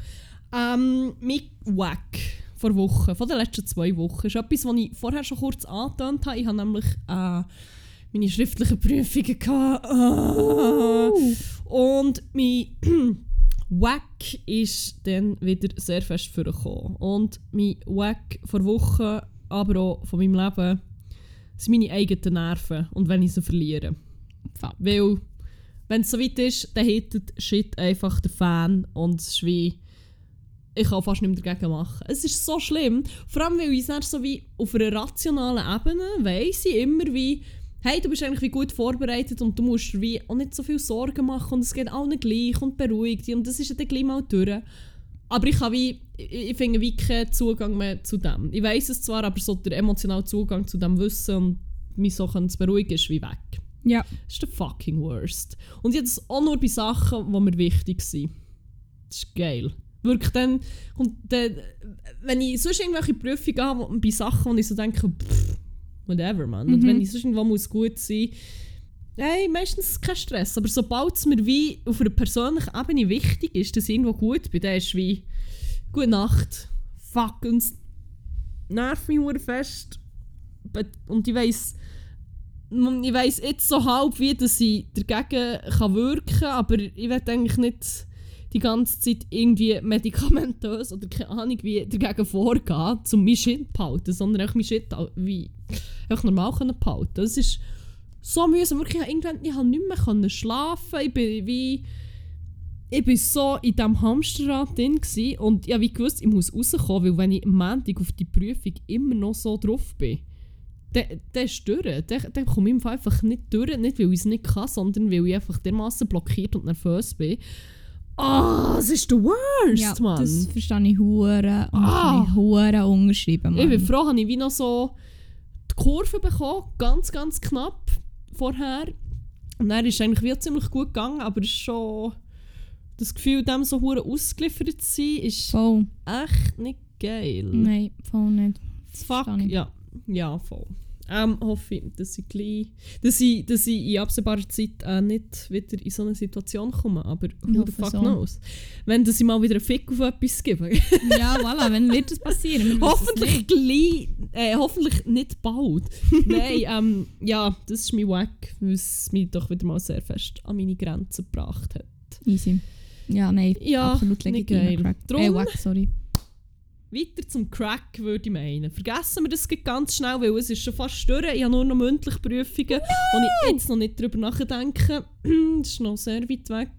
Ähm, mein Wack vor Wochen, von den letzten zwei Wochen, ist etwas, was ich vorher schon kurz angetönt habe. Ich habe nämlich äh, meine schriftlichen Prüfungen gehabt. Ah. Und mein [CLEARS THROAT] Wack ist dann wieder sehr fest vorgekommen. Und mein Wack vor Wochen, aber auch von meinem Leben, sind meine eigenen Nerven und wenn ich sie verliere. Weil, wenn es so weit ist, dann hittet Shit einfach der Fan und es ist wie... Ich kann fast nicht mehr dagegen machen. Es ist so schlimm, vor allem weil ich es so wie auf einer rationalen Ebene weiss ich immer wie hey, du bist eigentlich wie gut vorbereitet und du musst wie auch nicht so viel Sorgen machen und es geht allen gleich und beruhigt dich und das ist ja dann gleich mal durch. Aber ich habe wie, ich, finde wie keinen Zugang mehr zu dem. Ich weiß es zwar, aber so der emotionale Zugang zu dem Wissen und mich so zu beruhigen ist wie weg. Ja. Das ist der fucking worst. Und jetzt auch nur bei Sachen, die mir wichtig sind. Das ist geil. Wirklich dann, und dann, wenn ich sonst irgendwelche Prüfungen habe, bei Sachen, wo ich so denke, pff, whatever, man. Und Mhm. wenn ich sonst irgendwo muss gut sein Hey, meistens kein Stress, aber sobald es mir wie auf einer persönlichen Ebene wichtig ist, dass ich irgendwo gut bin, dann ist wie «Gute Nacht». Fuck, und es nervt mich fest. Und ich weiss, ich weiss jetzt so halb, wie dass ich dagegen kann wirken kann, aber ich will eigentlich nicht die ganze Zeit irgendwie medikamentös oder keine Ahnung wie dagegen vorgehen, um mein Shit zu behalten, sondern auch mein Shit wie einfach normal können behalten. Das ist so mühsam, wirklich, ich irgendwann habe nicht mehr können schlafen, ich bin wie ich bin so in diesem Hamsterrad drin und ich habe gewusst, ich muss rauskommen, weil wenn ich am Montag auf die Prüfung immer noch so drauf bin, dann dann ist durch. Dann, dann komme ich im Fall einfach nicht durch, nicht weil ich es nicht kann, sondern weil ich einfach dermaßen blockiert und nervös bin. Ah, es ist der worst, ja, Mann. das verstehe ich hure und Ah. ich hure unterschreiben, Ich bin Mann. froh, habe ich wie noch so die Kurve bekommen, ganz, ganz knapp vorher. Und dann ist es eigentlich wie ziemlich gut gegangen, aber es ist schon das Gefühl, dem so hure ausgeliefert zu sein, ist Voll. echt nicht geil. Nein, voll nicht. Das Fuck, ja. Ja, voll. Ähm, hoffe ich, dass ich, gleich, dass ich, dass ich in absehbarer Zeit äh, nicht wieder in so eine Situation komme. Aber who the fuck so. knows? Wenn dass ich mal wieder einen Fick auf etwas gebe. [LAUGHS] ja, voilà, wenn wird das passieren? Hoffentlich nicht. gleich, äh, hoffentlich nicht bald. [LAUGHS] Nein, ähm, ja, das ist mein Wack, weil es mich doch wieder mal sehr fest an meine Grenzen gebracht hat. Easy. Ja, nein, Ja, absolut legitim. Crack. Drum- Äh, wack, sorry. Weiter zum Crack, würde ich meinen. Vergessen wir das ganz schnell, weil es ist schon fast durch. Ich habe nur noch mündliche Prüfungen, wo ich jetzt noch nicht drüber nachdenke. [CLEARS THROAT] das ist noch sehr weit weg.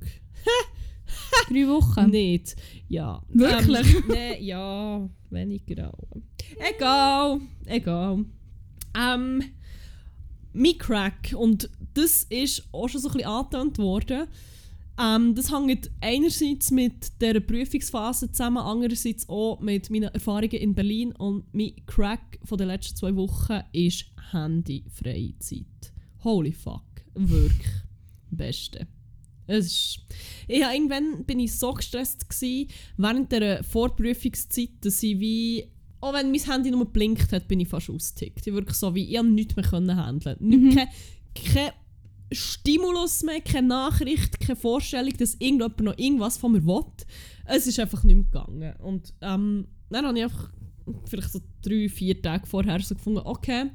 [LAUGHS] Drei Wochen. Nicht. Ja. Wirklich? Ähm, nee, ja, weniger auch. Egal. Egal. Ähm, mein Crack, und das ist auch schon so ein bisschen angetönt worden, ähm, das hängt einerseits mit der Prüfungsphase zusammen, andererseits auch mit meinen Erfahrungen in Berlin. Und mein Crack von den letzten zwei Wochen ist handyfreie Zeit. Holy fuck. Wirklich. Beste. Es ist, ich hab, irgendwann bin ich so gestresst gewesen, während der Vorprüfungszeit, dass ich wie auch wenn mein Handy nur blinkt hat, bin ich fast ausgetickt. Ich wirklich so wie, ich nichts mehr können handeln. Mhm. Kein, kein Stimulus mehr, keine Nachricht, keine Vorstellung, dass irgendjemand noch irgendwas von mir will. Es ist einfach nicht mehr gegangen. Und ähm, dann habe ich einfach vielleicht so drei, vier Tage vorher so gefunden, okay,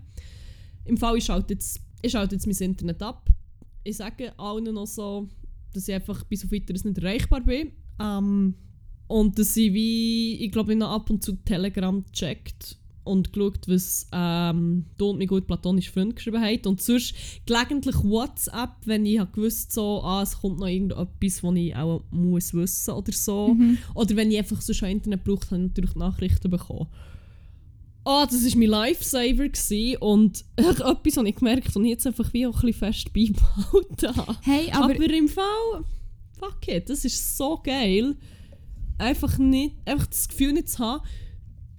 im Fall, ich schalte jetzt, ich schalte jetzt mein Internet ab. Ich sage allen noch so, dass ich einfach bis auf weiteres nicht erreichbar bin. Ähm, und dass ich wie, ich glaube, ich noch ab und zu Telegram checkt und geschaut, was ähm, du und mein gut platonischer Freund geschrieben haben. Und sonst gelegentlich WhatsApp, wenn ich hab gewusst so, ah, es kommt noch irgendetwas, was ich auch muss wissen oder so. Mhm. Oder wenn ich einfach so schon Internet braucht, habe ich natürlich Nachrichten bekommen. Ah, das war mein Lifesaver gewesen und [LAUGHS] etwas habe ich gemerkt und ich jetzt einfach wie auch ein bisschen fest beibehalten habe. Hey, aber, Aber, im Fall, fuck it, das ist so geil. Einfach nicht, einfach das Gefühl nicht zu haben,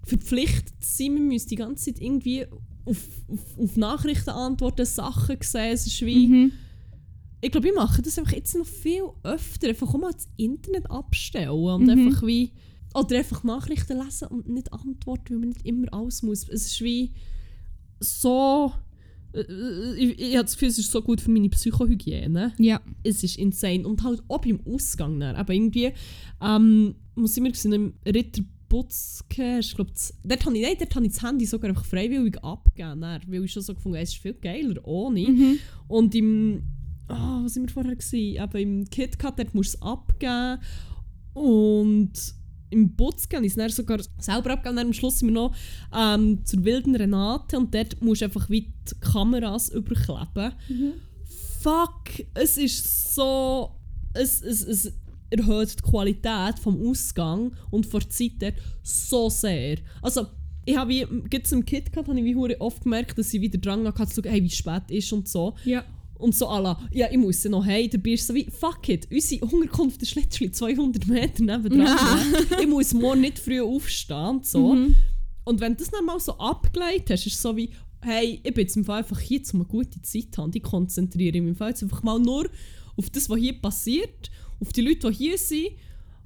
verpflichtet sein, man müsste die ganze Zeit irgendwie auf, auf, auf Nachrichten antworten, Sachen sehen, es ist wie... mhm. Ich glaube, ich mache das einfach jetzt noch viel öfter, einfach mal das Internet abstellen und Mhm. einfach wie... Oder einfach Nachrichten lesen und nicht antworten, weil man nicht immer alles muss. Es ist wie so... äh, Ich, ich habe das Gefühl, es ist so gut für meine Psychohygiene ja. es ist insane. Und halt auch beim Ausgang dann. Aber irgendwie, ähm, muss ich mir gesehen, im Ritter Butzke, ich glaube, dort habe ich, nein, dort habe ich das Handy sogar einfach freiwillig abgegeben, dann, weil ich schon so gefunden habe, es ist viel geiler ohne. Mhm. Und im, ah, was sind wir vorher gewesen? Aber im KitKat, dort musst du es abgeben. Und im Butzke habe ich es dann sogar selber abgegeben. Dann am Schluss sind wir noch ähm, zur wilden Renate und dort musst du einfach wie die Kameras überkleben fuck, es ist so. Es, es, es erhöht die Qualität vom Ausgang und von der Zeit dort so sehr. Also, ich habe wie, jetzt im KitKat habe ich wie oft gemerkt, dass ich wieder dran hatte, zu schauen, hey, wie spät ist und so. Ja. Und so alla, ja, ich muss ja noch hey, dabei ist so wie, fuck it, unsere Unterkunft ist literally 200 Meter nebenan. ich muss morgen nicht früh aufstehen und so. Mhm. Und wenn du das dann mal so abgeleitet hast, ist es so wie, hey, ich bin jetzt im Fall einfach hier, um eine gute Zeit zu haben. Ich konzentriere mich im Fall jetzt einfach mal nur auf das, was hier passiert, auf die Leute, die hier sind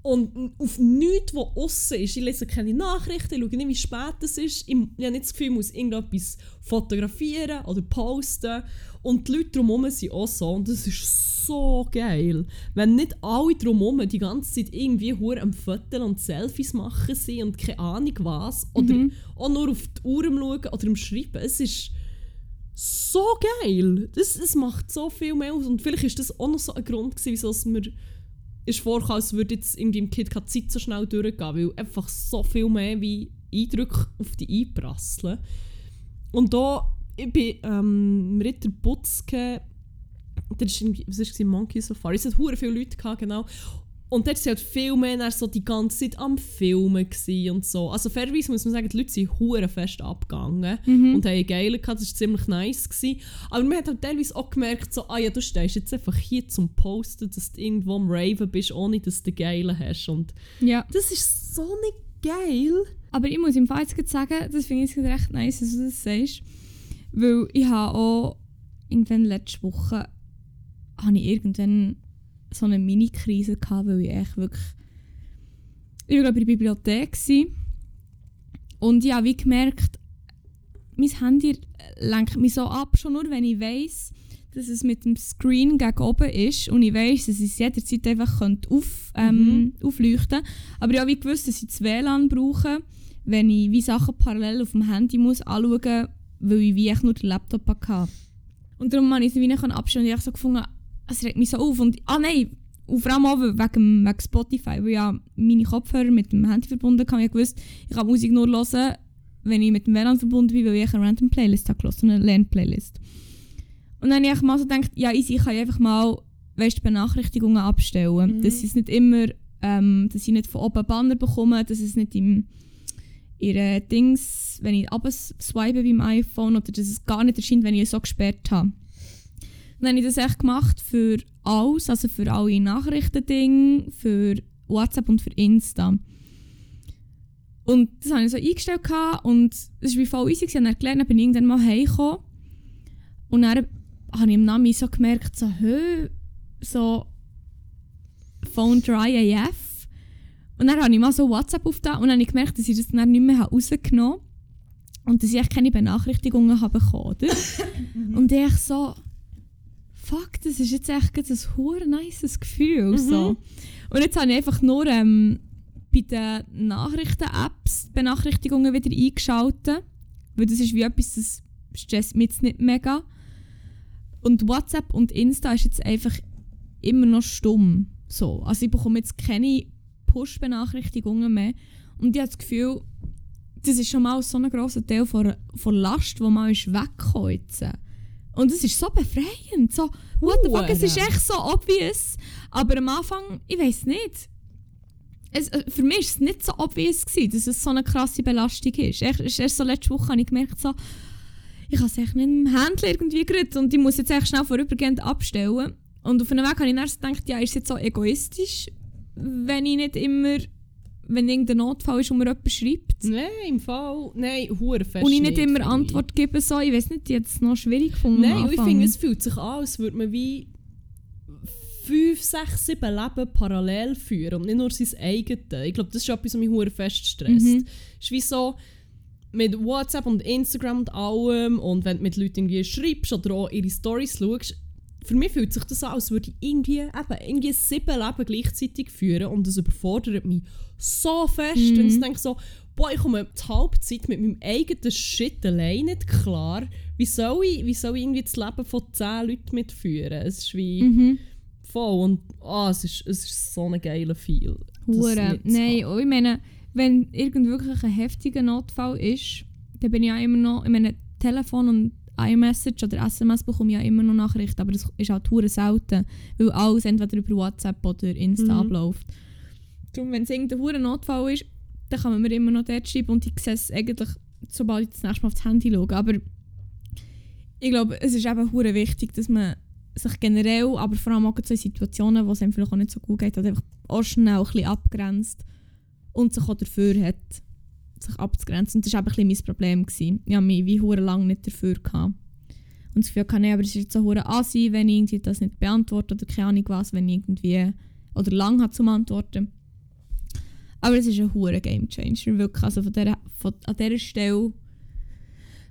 und auf nichts, was außen ist. Ich lese keine Nachrichten, ich schaue nicht, wie spät es ist. Ich, ich habe nicht das Gefühl, ich muss irgendetwas fotografieren oder posten. Und die Leute drumherum sind auch so. Und das ist so geil. Wenn nicht alle drumherum die ganze Zeit irgendwie hure am Fotos und Selfies machen sind und keine Ahnung was. Oder Mhm. auch nur auf die Uhr schauen oder am Schreiben. Es ist so geil. Das, es macht so viel mehr aus. Und vielleicht ist das auch noch so ein Grund, gewesen, wieso es mir ist vorgekommen, als würde jetzt irgendwie im Kind keine Zeit so schnell durchgehen, weil einfach so viel mehr wie Eindrücke auf die einprasseln. Und da, ich bin ähm, Ritter Butzke, da ist irgendwie, was war Monkey Safari, es hat viele Leute gehabt, genau. Und dort waren halt viel mehr so die ganze Zeit am Filmen und so. Also fairerweise muss man sagen, die Leute sind hure fest abgegangen Mhm. und haben geile gehabt, das war ziemlich nice. Gewesen. Aber man hat halt teilweise auch gemerkt, so, ah ja, du stehst jetzt einfach hier zum Posten, dass du irgendwo am Raven bist, ohne dass du geile hast. Und ja. das ist so nicht geil. Aber ich muss im Fall jetzt sagen, das finde ich jetzt recht nice, dass du das sagst. Weil ich habe auch irgendwann letzte Woche habe ich irgendwann so eine Mini-Krise gehabt, weil ich echt wirklich ich war glaube in der Bibliothek gewesen. und ich habe wie gemerkt, mein Handy lenkt mich so ab, schon nur wenn ich weiss, dass es mit dem Screen gegen oben ist und ich weiss, dass ich es jederzeit einfach könnte auf, ähm, Mhm. aufleuchten Aber ich habe wie gewusst, dass ich das WLAN brauche, wenn ich wie Sachen parallel auf dem Handy muss anschauen weil ich wie echt nur den Laptop hatte. Und darum habe ich es wie nicht abstellen und ich habe so gefunden, es regt mich so auf. Und, ah nein, und vor allem auch wegen, wegen Spotify, weil ich ja meine Kopfhörer mit dem Handy verbunden habe. Ich gewusst, ich kann Musik nur hören, wenn ich mit dem WLAN verbunden bin, weil ich eine random Playlist habe gehört, eine Lernplaylist. Und dann habe ich mal so gedacht, ja easy, ich kann einfach mal weißt, Benachrichtigungen abstellen. Mhm. Dass es nicht immer, ähm, dass ich nicht von oben Banner bekomme, dass es nicht im ihre Dings, wenn ich abswipe beim iPhone oder dass es gar nicht erscheint, wenn ich es so gesperrt habe. Und dann habe ich das echt gemacht für alles, also für alle Nachrichtendinge, für WhatsApp und für Insta. Und das habe ich so eingestellt gehabt und es war wie voll easy. gewesen. Und dann gelernt, dann bin ich irgendwann mal heimgekommen. Und dann habe ich im Namen so gemerkt, so, hö, so Phone Dry AF. Und dann habe ich mal so WhatsApp auf da und dann habe ich gemerkt, dass ich das dann nicht mehr rausgenommen habe. Und dass ich keine Benachrichtigungen habe bekommen, oder? [LAUGHS] Und ich so, fuck, das ist jetzt echt ein hure nices Gefühl. Mhm. So. Und jetzt habe ich einfach nur ähm, bei den Nachrichten-Apps die Benachrichtigungen wieder eingeschaltet. Weil das ist wie etwas, das stresst mich jetzt nicht mega. Und WhatsApp und Insta ist jetzt einfach immer noch stumm. So. Also ich bekomme jetzt keine Push-Benachrichtigungen mehr. Und ich habe das Gefühl, das ist schon mal so ein grosser Teil von, von Last, die mal ist weggekommen. Und es ist so befreiend. So, what the fuck, es ist echt so obvious. Aber am Anfang, ich weiß nicht. Es, äh, für mich war es nicht so obvious, gewesen, dass es so eine krasse Belastung ist. Ist erst so letzte Woche habe ich gemerkt, so, ich habe es echt mit dem Händler irgendwie gerührt und ich muss jetzt echt schnell vorübergehend abstellen. Und auf einem Weg habe ich so gedacht, ja, ist es jetzt so egoistisch, wenn ich nicht immer, wenn irgendein Notfall ist und mir jemand schreibt. Nein, im Fall. Nein, hure fest. Und ich nicht immer. Antwort gebe, so, ich weiß nicht, es noch schwierig gefunden. Nein, ich finde, es fühlt sich an, als würde man wie fünf, sechs, sieben Leben parallel führen und nicht nur sein eigenes. Ich glaube, das ist etwas, was mich hure fest stresst. Mhm. Es ist wie so mit WhatsApp und Instagram und allem und wenn du mit Leuten irgendwie schreibst oder auch ihre Stories schaust, für mich fühlt sich das an, als würde ich irgendwie, eben, irgendwie sieben Leben gleichzeitig führen und das überfordert mich so fest. Mhm. Und ich denke so, boah, ich komme die Halbzeit mit meinem eigenen Shit allein nicht klar. Wie soll ich, wie soll ich irgendwie das Leben von zehn Leuten mitführen? Es ist wie Mhm. voll und ah, es, ist, es ist so ein geiler Feel. Hure. Nein, und ich meine, wenn irgend wirklich ein heftiger Notfall ist, dann bin ich ja immer noch, ich meine, Telefon und iMessage oder SMS bekomme ich ja immer noch Nachrichten, aber das ist halt hure selten, weil alles entweder über WhatsApp oder Insta Mhm. abläuft. Darum, wenn es irgendein hure Notfall ist, dann kann man mir immer noch dort schreiben und ich sehe es eigentlich, sobald ich das nächste Mal aufs Handy schaue. Aber ich glaube, es ist eben hure wichtig, dass man sich generell, aber vor allem auch so in Situationen, wo es einem vielleicht auch nicht so gut geht, halt einfach auch schnell ein bisschen abgrenzt und sich auch dafür hat, sich abzugrenzen. Und das war eben ein mein Problem. Gewesen. Ich habe mich wie hure lang nicht dafür gehabt. Und das Gefühl nee, aber es ist jetzt so hure asi, wenn ich irgendwie das nicht beantworte oder keine Ahnung was, wenn ich irgendwie oder lang hat zum Antworten. Aber es ist ein hure Game Changer, wirklich. Also von der, von, an dieser Stelle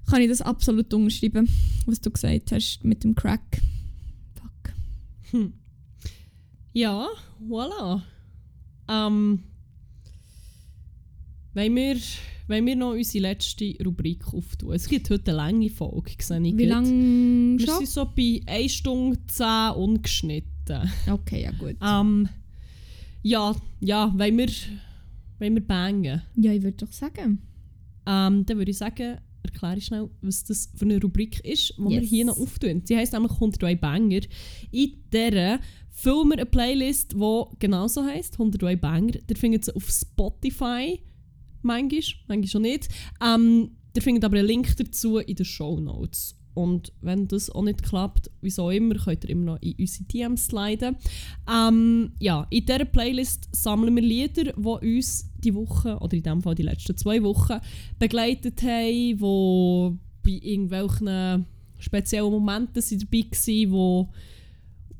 kann ich das absolut unterschreiben, was du gesagt hast mit dem Crack. Fuck. Ja, voilà. Ähm, wollen, wir, wollen wir noch unsere letzte Rubrik auftun? Es gibt heute eine lange Folge, sehe ich Wie lange Wir schon? sind so bei 1 Stunde 10 ungeschnitten. Okay, ja gut. Ähm, ja, ja, wollen wir, wollen wir bangen? Ja, ich würde doch sagen. Ähm, dann würde ich sagen, erkläre ich schnell, was das für eine Rubrik ist, die wir Yes. hier noch auftun. Sie heisst nämlich 102 Banger. In dieser füllen wir eine Playlist, die genauso heisst, 102 Banger. Ihr findet sie auf Spotify, manchmal, manchmal schon nicht. Ähm, ihr findet aber einen Link dazu in den Show Notes. Und wenn das auch nicht klappt, wieso immer, könnt ihr immer noch in unsere DMs sliden. Ähm, ja, in dieser Playlist sammeln wir Lieder, die uns die Woche, oder in diesem Fall die letzten zwei Wochen, begleitet haben, die bei irgendwelchen speziellen Momenten dabei waren, wo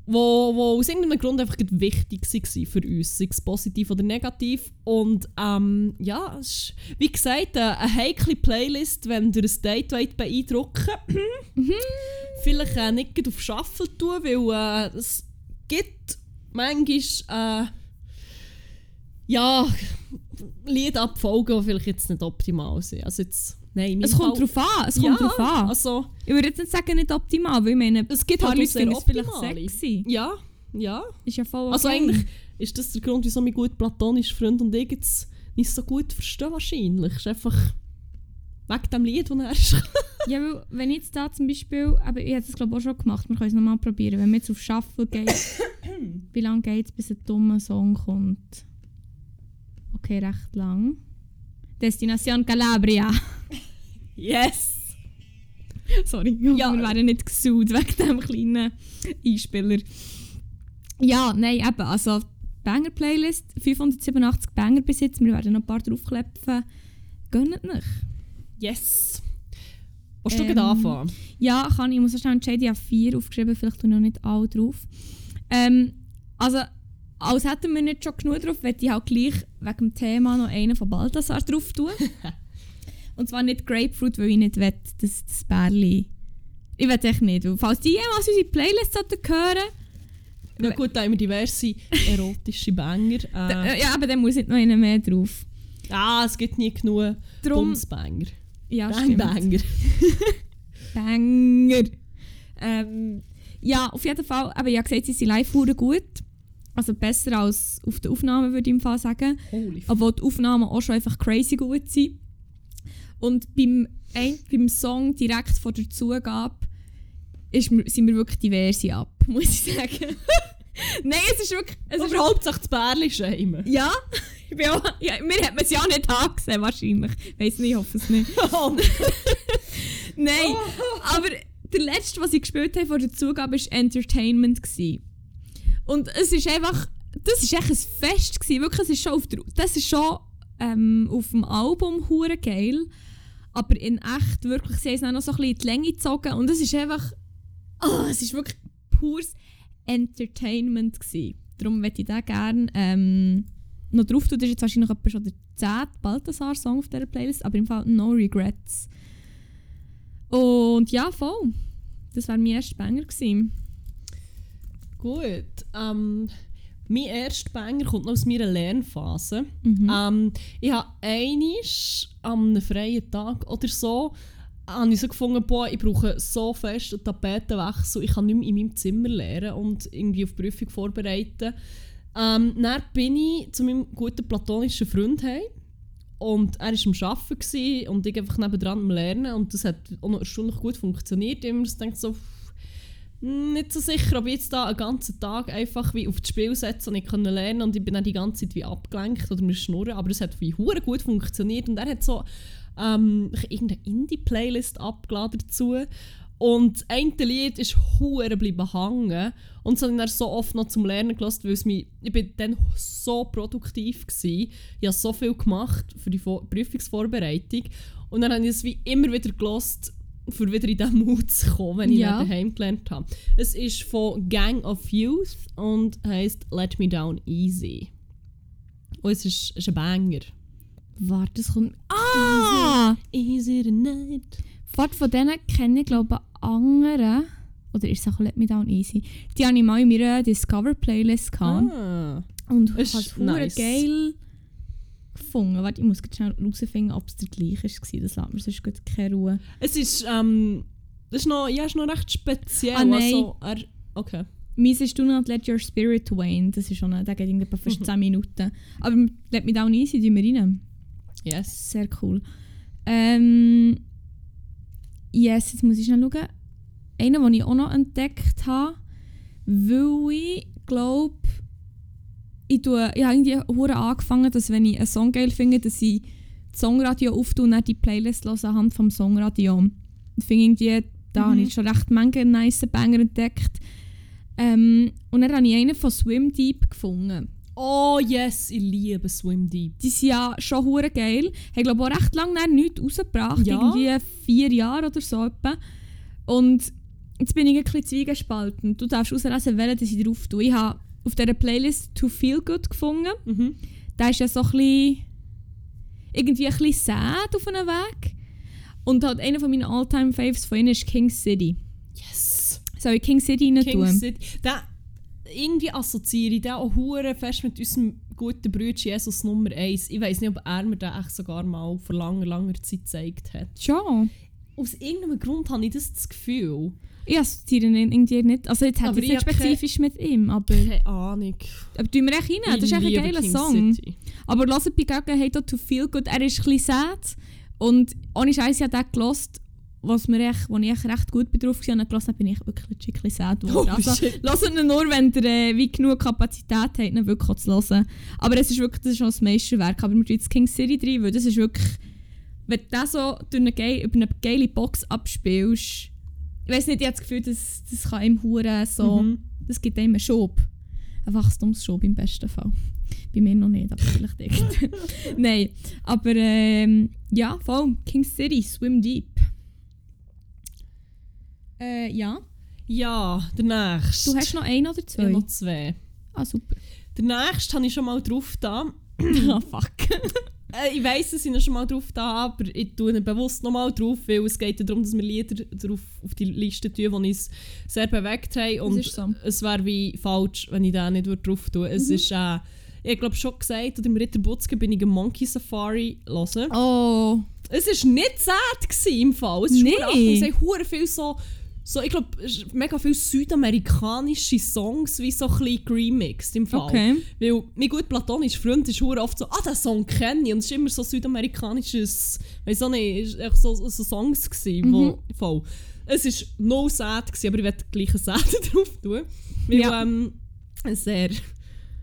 wo, wo aus irgendeinem Grund einfach wichtig war für uns, sei es positiv oder negativ. Und ähm, ja, es ist, wie gesagt, eine, eine heikle Playlist, wenn ihr ein Date wollt beeindrucken [CLEARS THROAT] Mhm. Vielleicht äh, nicht auf Shuffle tun, weil äh, es gibt manchmal äh, ja, Liedabfolgen, die vielleicht jetzt nicht optimal sind. Also jetzt, nein, in Es kommt Fall- drauf an, es ja, kommt drauf an. Also, Ich würde jetzt nicht sagen, nicht optimal, weil ich meine, es gibt halt Leute sehr es vielleicht sexy. Ja, ja. Ist ja voll okay. Also eigentlich ist das der Grund, wieso mein gut platonischer Freund und ich jetzt nicht so gut verstehen wahrscheinlich. Ist einfach wegen dem Lied, das er ist. [LAUGHS] Ja, weil wenn ich jetzt da zum Beispiel, aber ich habe das glaube ich auch schon gemacht, wir können es nochmal probieren, wenn wir jetzt auf Shuffle gehen, [COUGHS] wie lange geht es, bis ein dummer Song kommt? Okay, recht lang. Destination Calabria. [LAUGHS] yes! Sorry, Ja. wir wären nicht gesucht wegen dem kleinen Einspieler. Ja, nein, eben, also Banger-Playlist, 587 Banger bis jetzt, wir werden noch ein paar draufklepfen. Gönnt nicht. Yes! Willst du Ähm, anfangen? Ja, kann ich. Ich muss schnell entscheiden. Ich habe vier aufgeschrieben, vielleicht tue ich noch nicht alle drauf. Ähm, also, als hätten wir nicht schon genug drauf, möchte ich halt gleich wegen dem Thema noch einen von Balthasar drauf tun. [LAUGHS] Und zwar nicht Grapefruit, weil ich nicht will, dass das Bärli... Ich will echt nicht. Weil falls die jemals unsere Playlist hören Ja gut, da haben wir diverse erotische Banger. [LAUGHS] Äh, ja, aber dann muss nicht noch einer mehr drauf. ah, es gibt nie genug Drum, Bumsbanger. ja, Bang stimmt. Banger. [LAUGHS] Banger. Ähm, ja, auf jeden Fall. Aber ich habe gesagt, sie sind live gut. Also besser als auf der Aufnahme, würde ich im Fall sagen. Holy Obwohl die Aufnahmen auch schon einfach crazy gut sind. Und beim, ein, beim Song direkt vor der Zugabe ist, sind wir wirklich diverse ab, [LAUGHS] muss ich sagen. [LAUGHS] Nein, es ist wirklich... Es ist sich das Bärli schämen. ja, [LAUGHS] ich bin auch, ja, mir hat man es ja auch nicht angesehen, wahrscheinlich. Ich weiß nicht, ich hoffe es nicht. Nein, aber der letzte, was ich gespielt habe vor der Zugabe, war Entertainment. Gewesen. Und es ist einfach, das ist echt ein Fest gewesen. Wirklich, es ist schon auf der, das ist schon ähm, auf dem Album hure geil. Aber in echt wirklich, sie haben es noch so ein bisschen in die Länge gezogen und es ist einfach, oh, es ist wirklich pures Entertainment gewesen. Darum möchte ich da gerne ähm, noch drauf tun. Das ist jetzt wahrscheinlich etwa schon der 10. Balthasar-Song auf dieser Playlist, aber im Fall No Regrets. Und ja, voll. Das war mein erster Banger gewesen. Gut. Ähm, mein erster Banger kommt noch aus meiner Lernphase. Mhm. Ähm, ich habe einisch an einem freien Tag oder so habe ich so gefunden, boah, ich brauche so fest einen Tapetenwechsel, ich kann nicht mehr in meinem Zimmer lernen und irgendwie auf die Prüfung vorbereiten. Ähm, dann bin ich zu meinem guten platonischen Freund heim und er war am Arbeiten und ich einfach nebendran am Lernen und das hat auch noch erstaunlich gut funktioniert. Ich habe mir gedacht, so, nicht so sicher, ob ich jetzt da einen ganzen Tag einfach wie auf das Spiel setze und ich kann lernen und ich bin dann die ganze Zeit wie abgelenkt oder mir schnurren, aber es hat wie hure gut funktioniert und er hat so ähm, irgendeine Indie-Playlist abgeladen dazu und eine Lied ist hure bleiben hängen und so habe ich dann so oft noch zum Lernen gelassen, weil es mich, ich bin dann so produktiv gsi, ich habe so viel gemacht für die Vor Prüfungsvorbereitung und dann habe ich es wie immer wieder gelost für wieder in diesen Mut zu kommen, wenn ich Ja. dann daheim gelernt habe. Es ist von Gang of Youth und heisst Let Me Down Easy. Und es ist, ist ein Banger. Warte, das kommt. Ah! Easy tonight. Warte, von denen kenne ich glaube ich anderen. Oder ist es auch Let Me Down Easy? Die habe ich mal in meiner Discover-Playlist gehabt. Ah. Und ich Ist es hure nice. geil gefunden. Warte, ich muss jetzt schnell herausfinden, ob es der gleiche war. Das lässt mir sonst gut keine Ruhe. Es ist, ähm, das ist noch, ja, ist noch recht speziell. Ah, nein. Also, er, okay. Meins ist «Do not let your spirit wane». Das ist schon, der geht irgendwie fast 10 Minuten. Aber «Let me down easy» tun wir rein. Yes. Sehr cool. Ähm, yes, jetzt muss ich schnell schauen. Einen, den ich auch noch entdeckt habe, weil ich glaube, ich, tue, ich habe irgendwie hure angefangen, dass wenn ich einen Song geil finde, dass ich das Songradio auftue und dann die Playlist höre anhand vom Songradio. Ich finde irgendwie, da Mhm. habe ich schon recht Menge nice Banger entdeckt. Ähm, und dann habe ich einen von Swim Deep gefunden. Oh yes, ich liebe Swim Deep. Die sind ja schon hure geil. Haben glaube auch recht lange nichts rausgebracht. Ja. Irgendwie vier Jahre oder so etwa. Und jetzt bin ich ein bisschen zwiegespalten. Du darfst auslesen, welchen ich drauf tue. Ich habe auf dieser Playlist «To Feel Good» gefunden. Mhm. Der ist ja so ein bisschen, irgendwie ein bisschen sad auf einem Weg. Und halt einer von meinen All-Time-Faves von ihnen ist «King City». Yes! Soll ich «King City» rein King tun? City. Der, irgendwie assoziiere ich den auch hure fest mit unserem guten Bruder Jesus Nummer 1. Ich weiß nicht, ob er mir den echt sogar mal vor langer, langer Zeit gezeigt hat. Schon. Aus irgendeinem Grund habe ich das, das Gefühl. Ich assoziiere ihn irgendwie nicht. Also jetzt hat es ich nicht spezifisch mit ihm, aber... Keine Ahnung. Aber tun wir echt rein, das ist echt ein geiler King Song. City. Aber hört bei Gelegenheit auch «To Feel Good», er ist ein bisschen sad. Und ohne Scheiß, ich habe den gelost, was mir echt, wo ich echt recht gut drauf war, und habe, bin ich wirklich ein bisschen sad geworden. Oh, also, hört ihn nur, wenn ihr äh, wie genug Kapazität habt, ihn wirklich zu hören. Aber es ist wirklich, das ist schon das Meisterwerk. Aber mit jetzt King City drin, weil das ist wirklich, wenn du das so durch eine geile, über eine geile Box abspielst, ich weiß nicht, ich habe das Gefühl, das, das kann ihm hure so, Mhm. das gibt einem einen Schub. Ein Wachstumsschub im besten Fall. Bei mir noch nicht, aber vielleicht [LAUGHS] echt. Nein, aber ähm, ja, voll. King City, Swim Deep. Äh, ja. Ja, der nächste. Du hast noch einen oder zwei? noch zwei. Ah, super. Der nächste habe ich schon mal drauf da. ah, fuck. [LAUGHS] Äh, ich weiss, dass ich ihn schon mal drauf da aber ich tue ihn bewusst noch mal drauf, weil es geht ja darum, dass wir Lieder drauf auf die Liste tun, die uns sehr bewegt haben. Und so. es wäre wie falsch, wenn ich den nicht drauf tue. Es Mhm. ist, äh, ich glaube schon gesagt, oder im Ritter Butzke bin ich ein Monkey Safari hören. Oh. Es war nicht sad gewesen, im Fall. Es ist Nee. Es haben hure viel so, so ich glaube, mega viele südamerikanische Songs wie so ein bisschen remixed im Fall. Okay. Weil mein gut platonischer Freund ist oft so, ah, den Song kenne ich. Und es war immer so südamerikanisches, weiss auch nicht, echt so, so Songs gewesen, wo, voll. Es war no sad, gewesen, aber ich werde gleich ein sad [LAUGHS] drauf tun. Weil Ja. ähm, ein sehr,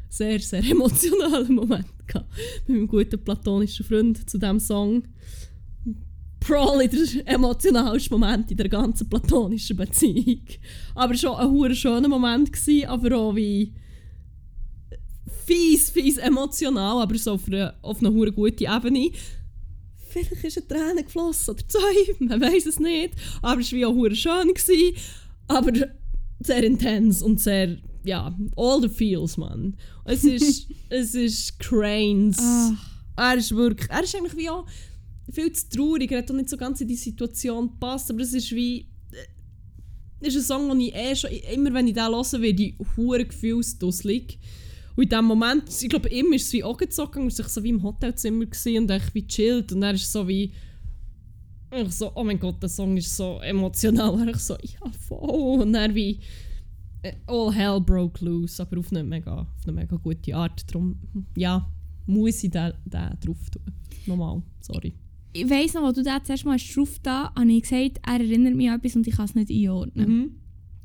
sehr, sehr emotionalen [LAUGHS] Moment gehabt mit meinem guten platonischen Freund zu diesem Song. Probably der emotionalste Moment in der ganzen platonischen Beziehung. Aber schon ein hure schöner Moment gewesen, aber auch wie fies, fies emotional, aber so auf einer, auf hure gute Ebene. Vielleicht ist eine Träne geflossen oder zwei, [LAUGHS] man weiß es nicht. Aber es war wie auch hure schön. Gewesen, aber sehr intens und sehr, ja, all the feels, man. Es ist, [LAUGHS] es ist Cranes. Ah. Er ist wirklich, er ist eigentlich wie auch viel zu traurig, er hat auch nicht so ganz in die Situation gepasst, aber es ist wie, äh, ist ein Song, den ich eh schon, immer wenn ich den höre, werde ich hure gefühlsdusselig. Und in dem Moment, ich glaube, ihm ist es wie angezogen, er war so wie im Hotelzimmer und echt wie chillt und er ist so wie, ich so, oh mein Gott, der Song ist so emotional, [LAUGHS] und ich so, ja voll, und er wie, äh, all hell broke loose, aber auf eine mega, auf eine mega gute Art, darum, ja, muss ich den, den drauf tun. Nochmal, sorry. Ich weiss noch, als du den zuerst mal drauf da habe ich gesagt, er erinnert mich an etwas und ich kann es nicht einordnen. Mhm.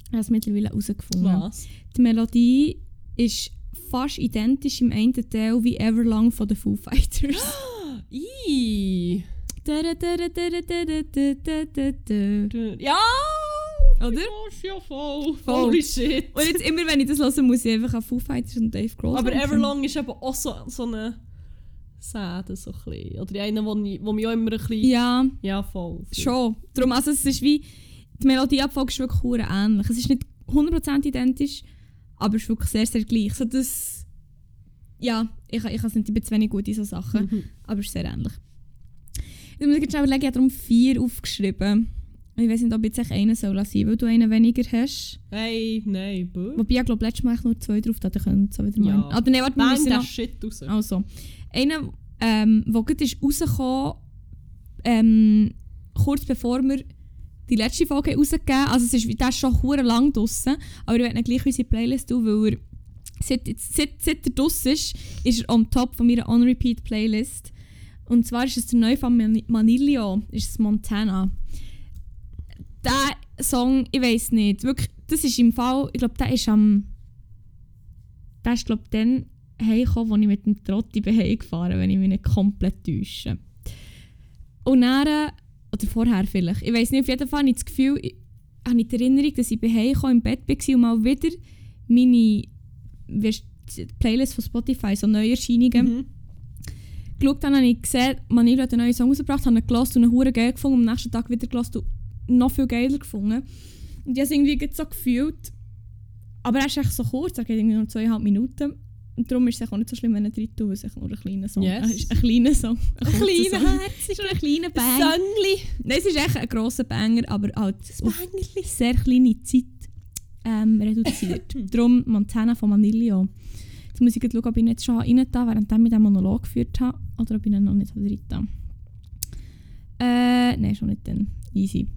Ich habe es mittlerweile herausgefunden. Was? Die Melodie ist fast identisch im einen Teil wie Everlong von den Foo Fighters. [GASPS] Ih. Ja! Oder? Ja, voll. Voll. Holy shit. Und jetzt immer, wenn ich das höre, muss ich einfach an Foo Fighters und Dave Grohl Aber. Everlong ist eben auch so, so eine Säde, so ein bisschen. Oder eine, wo, ich, wo mich auch immer ein bisschen... Ja, Ja, voll. schon. Darum, also es ist wie, die Melodieabfolge ist wirklich hure ähnlich. Es ist nicht 100% identisch, aber es ist wirklich sehr, sehr gleich. So das, ja, ich, ich kann es nicht, ich bin zu wenig gut in so Sachen, Mhm. aber es ist sehr ähnlich. Jetzt muss ich jetzt schnell überlegen, ich habe darum vier aufgeschrieben. Ich weiß nicht, ob jetzt echt einen soll lassen, weil du einen weniger hast. Hey, nein, bö. Wobei ich glaube, letztes Mal habe ich nur zwei drauf, da können so wieder Ja. meinen. Oder nein, warte, wir müssen noch... Shit raus. Also, einer, ähm, der gerade ist rausgekommen ähm, kurz bevor wir die letzte Folge rausgegeben haben. Also, es ist, der ist schon hure lang draussen, aber wir werden gleich unsere Playlist tun, weil er, seit, seit, seit er draussen ist, ist er on top von meiner On-Repeat-Playlist. Und zwar ist es der neue von Mani- Manilio, ist es Montana. Der Song, ich weiß nicht, wirklich, das ist im Fall, ich glaube, der ist am, der ist glaube dann heimgekommen, als ich mit dem Trotti bin heimgefahren wenn ich mich nicht komplett täusche. Und dann, oder vorher vielleicht, ich weiß nicht, auf jeden Fall habe ich das Gefühl, ich habe ich die Erinnerung, dass ich heimgekommen, im Bett war und mal wieder meine die Playlist von Spotify, so Neuerscheinungen, Mhm. geschaut habe, habe ich gesehen, Manilo hat einen neuen Song rausgebracht, habe ihn gehört und einen hure geil gefunden, am nächsten Tag wieder und noch viel geiler gefunden. Und ich habe es irgendwie so gefühlt. Aber er ist echt so kurz, er geht irgendwie nur zweieinhalb Minuten. Und darum ist es auch nicht so schlimm, wenn er drin tut, weil es nur ein kleiner Song Yes. Es ist. Ein kleiner Song. Ein, Ein kleiner, Song. Schon ein kleiner Banger. Söngli. Nein, es ist echt ein grosser Banger, aber halt sehr kleine Zeit ähm, reduziert. [LAUGHS] Darum Montana von Manilio. Jetzt muss ich schauen, ob ich ihn jetzt schon rein da, während ich den Monolog geführt habe, oder ob ich ihn noch nicht drin da. Äh, nein, schon nicht dann. Easy.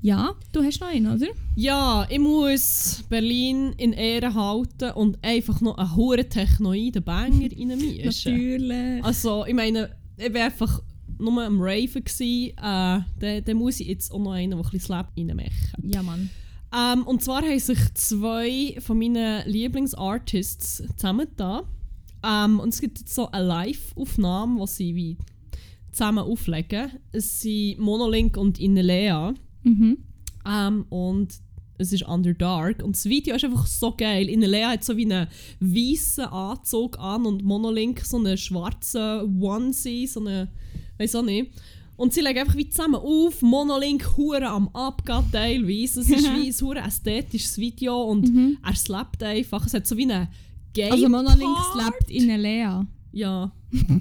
Ja, du hast noch einen, oder? Ja, ich muss Berlin in Ehren halten und einfach noch einen hohen technoiden Banger [LAUGHS] reinmischen. Natürlich. Also, ich meine, ich war einfach nur am Raven. Äh, dann, dann muss ich jetzt auch noch einen, der ein bisschen Slap reinmachen. Ja, Mann. Ähm, und zwar haben sich zwei von meinen Lieblingsartists zusammengetan. Ähm, und es gibt jetzt so eine Live-Aufnahme, die sie wie zusammen auflegen. Es sind Monolink und Inelea. Mhm. Ähm, und es ist Under Dark. Und das Video ist einfach so geil. Inelea hat so wie einen weißen Anzug an und Monolink so einen schwarzen Onesie, so eine, weiß auch nicht. Und sie legen einfach wie zusammen auf, Monolink hure am Abgehen teilweise. Es ist [LAUGHS] wie ein hure ästhetisches Video und er slappt einfach. Es hat so wie eine Gay Also Monolink slappt in Lea. Ja,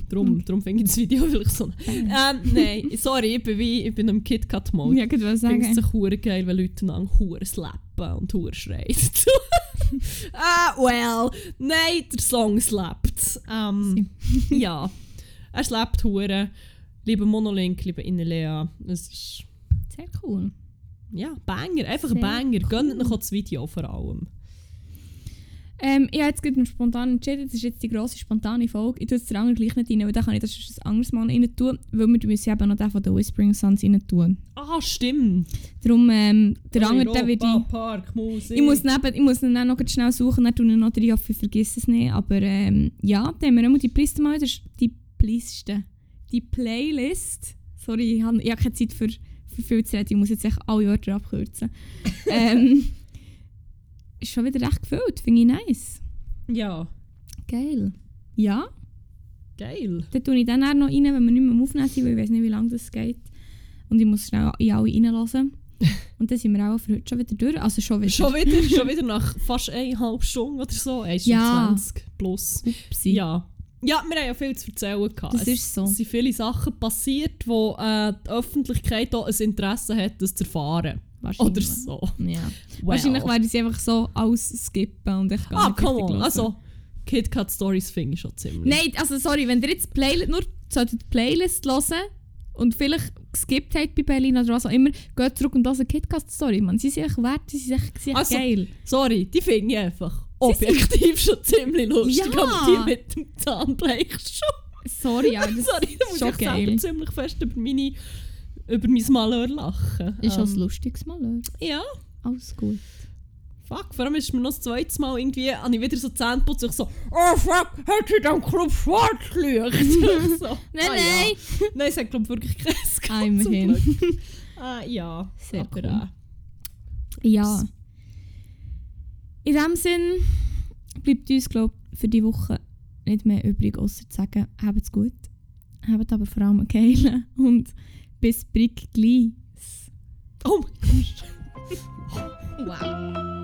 darum, darum ich das Video vielleicht so. ähm, nein, sorry, ich bin, wie, ich bin im KitKat-Mode. Ja, ich würde Ich finde es sagen. geil, wenn Leute einander hure slappen und hure schreien. [LAUGHS] ah, well, nein, der Song slappt. Ähm, [LAUGHS] ja, er slappt hure. Liebe Monolink, liebe Inelea. Es ist, Sehr cool. ja, Banger, einfach Sehr ein Banger. cool. Gönnt noch das Video vor allem. Ähm, ich habe jetzt gerade spontan entschieden, das ist jetzt die grosse spontane Folge. Ich tue jetzt den anderen gleich nicht rein, weil dann kann ich das sonst ein anderes Mal rein tun, weil wir müssen eben noch den von den Whispering Suns rein tun. Ah, stimmt. Darum, ähm, der andere, den würde ich... Park, Musik. Ich muss, neben, ich muss ihn dann noch schnell suchen, dann tue ich noch rein, hoffe ich vergesse es nicht. Aber ähm, ja, dann haben wir immer die Playlist mal, das ist die Playlist. Die Playlist. Sorry, ich habe ich hab keine Zeit für, für viel zu reden, ich muss jetzt echt alle Wörter abkürzen. [LAUGHS] ähm, ist schon wieder recht gefüllt, finde ich nice. Ja, Geil. Ja, geil. dann tue ich dann auch noch rein, wenn wir nicht mehr Aufnehmen sind, weil ich weiß nicht, wie lange das geht. Und ich muss schnell in alle reinlassen. [LAUGHS] Und dann sind wir auch für heute schon wieder durch. Also schon wieder. Schon wieder, [LAUGHS] schon wieder nach fast eineinhalb Stunden oder so. 1 Ja. 20 plus. Upsi. Ja. Ja, wir haben ja viel zu erzählen. Gehabt. Das Es- ist so. Es sind viele Sachen passiert, wo äh, die Öffentlichkeit auch ein Interesse hat, das zu erfahren. Oder so. Ja. Well. Wahrscheinlich werde sie einfach so ausskippen und ich gar Ah, nicht come on. hören. Also, KitKat Stories finde ich schon ziemlich. Nein, also sorry, wenn ihr jetzt Playlist, nur solltet die Playlist hören und vielleicht geskippt habt bei Berlin oder was auch immer, geht zurück und hört eine KitKat-Story. Man, sie sind echt wert, sie sind echt, sie sind Also, geil. Sorry, die finde ich einfach objektiv [LAUGHS] schon ziemlich lustig. Ja. Aber die mit dem Zahnblech schon. Sorry, ja, das [LAUGHS] Sorry, da muss schon ich geil. ziemlich fest über, meine, über mein Malheur lachen. Ist auch Ähm, ein lustiges Mal, oder? Ja. Alles gut. Fuck, vor allem ist mir noch das zweite Mal irgendwie, habe ich wieder so Zähne putzt und ich so, oh fuck, hat sie am Club Schwarzlicht? [LAUGHS] so, Nein, ah, nein. Ja. Nein, es hat glaube ich wirklich keins gehabt, Ah, zum. Glück. [LAUGHS] Ah, ja, Sehr aber cool. äh, Ja. In dem Sinn bleibt uns, glaube ich, für die Woche nicht mehr übrig, außer zu sagen, habt's gut. Habt aber vor allem geil und bis Brick gleich. oh mein Gott. wow.